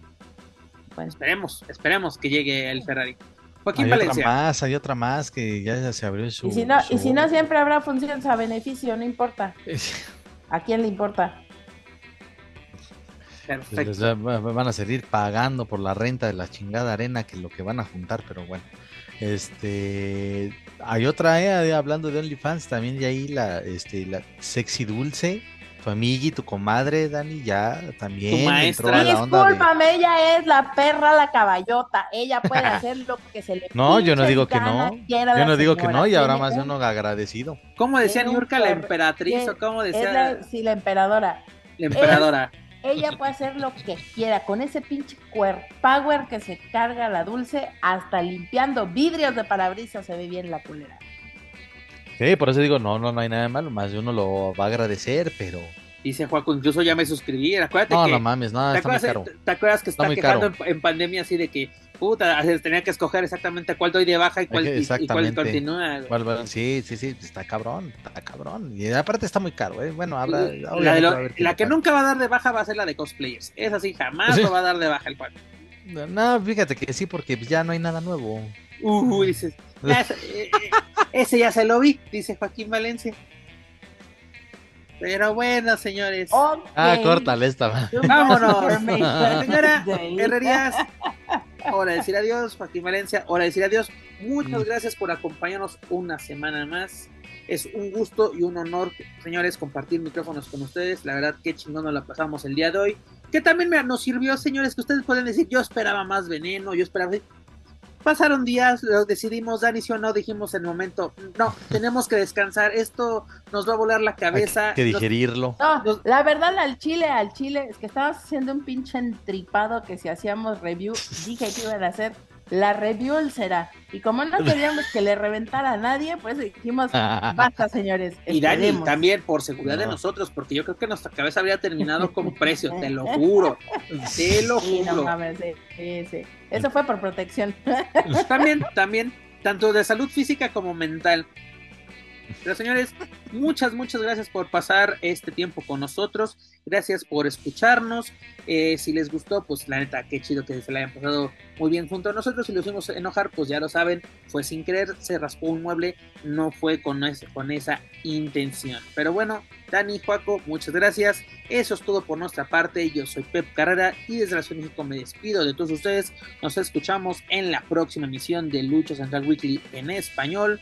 Bueno. Esperemos, esperemos que llegue el Ferrari. Joaquín hay Valencia. otra más, hay otra más que ya se abrió su... Y si no, y si no siempre habrá funciones a beneficio, no importa. [LAUGHS] ¿A quién le importa? Perfecto. van a seguir pagando por la renta de la chingada arena que lo que van a juntar, pero bueno. Este, hay otra, eh, hablando de OnlyFans, también de ahí la, este, la sexy dulce, tu amiga y tu comadre, Dani, ya también tu maestra. la onda Discúlpame, ella es la perra, la caballota. Ella puede [LAUGHS] hacer lo que se le No, yo no digo que no. Yo no digo que no, y ahora más uno agradecido. ¿Cómo decía Niurka, la emperatriz? ¿O cómo decía? sí, la emperadora. La emperadora. ella puede hacer lo que quiera con ese pinche power que se carga la dulce, hasta limpiando vidrios de parabrisas se ve bien la culera. Sí, por eso digo, no, no, no hay nada de malo, más de uno lo va a agradecer, pero... Dice Juaco, incluso ya me suscribí, acuérdate no, que... No, mames, no, ¿te está muy caro. ¿Te acuerdas que está, quejando en, pandemia así de que, puta, tenía que escoger exactamente cuál doy de baja y cuál, y, cuál continúa? sí, sí, sí, está cabrón, está cabrón. Y aparte está muy caro, ¿eh? Bueno, habla... La, la que nunca va a dar de baja va a ser la de cosplayers. Es así, jamás lo va a dar de baja el cual. No, fíjate que sí, porque ya no hay nada nuevo. Uy, dices, [LAUGHS] ese ya se lo vi, dice Joaquín Valencia. Pero bueno, señores. Ah, córtale esta. Vámonos. Señora [LAUGHS] Herrerías, hora de decir adiós. Joaquín Valencia, hora de decir adiós. Muchas mm. gracias por acompañarnos una semana más. Es un gusto y un honor, señores, compartir micrófonos con ustedes. La verdad, qué chingón nos la pasamos el día de hoy. Que también nos sirvió, señores, que ustedes pueden decir, yo esperaba más veneno, yo esperaba... Pasaron días, lo decidimos, Dani, sí o no, dijimos en el momento, no, tenemos que descansar, esto nos va a volar la cabeza. Hay que digerirlo. No, la verdad, al chile, al chile, es que estabas haciendo un pinche entripado que si hacíamos review, dije que iban a hacer la review será. Y como no queríamos que le reventara a nadie, pues dijimos, [LAUGHS] basta, señores. Y Dani, también por seguridad de nosotros, porque yo creo que nuestra cabeza habría terminado con [LAUGHS] precio, te lo juro. Te lo juro. sí, sí. Eso fue por protección. También, también, tanto de salud física como mental. Pero señores, muchas, muchas gracias por pasar este tiempo con nosotros. Gracias por escucharnos. Eh, si les gustó, pues la neta, qué chido que se la hayan pasado muy bien junto a nosotros. Si los hicimos enojar, pues ya lo saben, fue sin querer, se raspó un mueble, no fue con, esa intención. Pero bueno, Dani, Juaco, muchas gracias. Eso es todo por nuestra parte. Yo soy Pep Carrera y desde la Ciudad de México me despido de todos ustedes. Nos escuchamos en la próxima emisión de Lucha Central Weekly en español.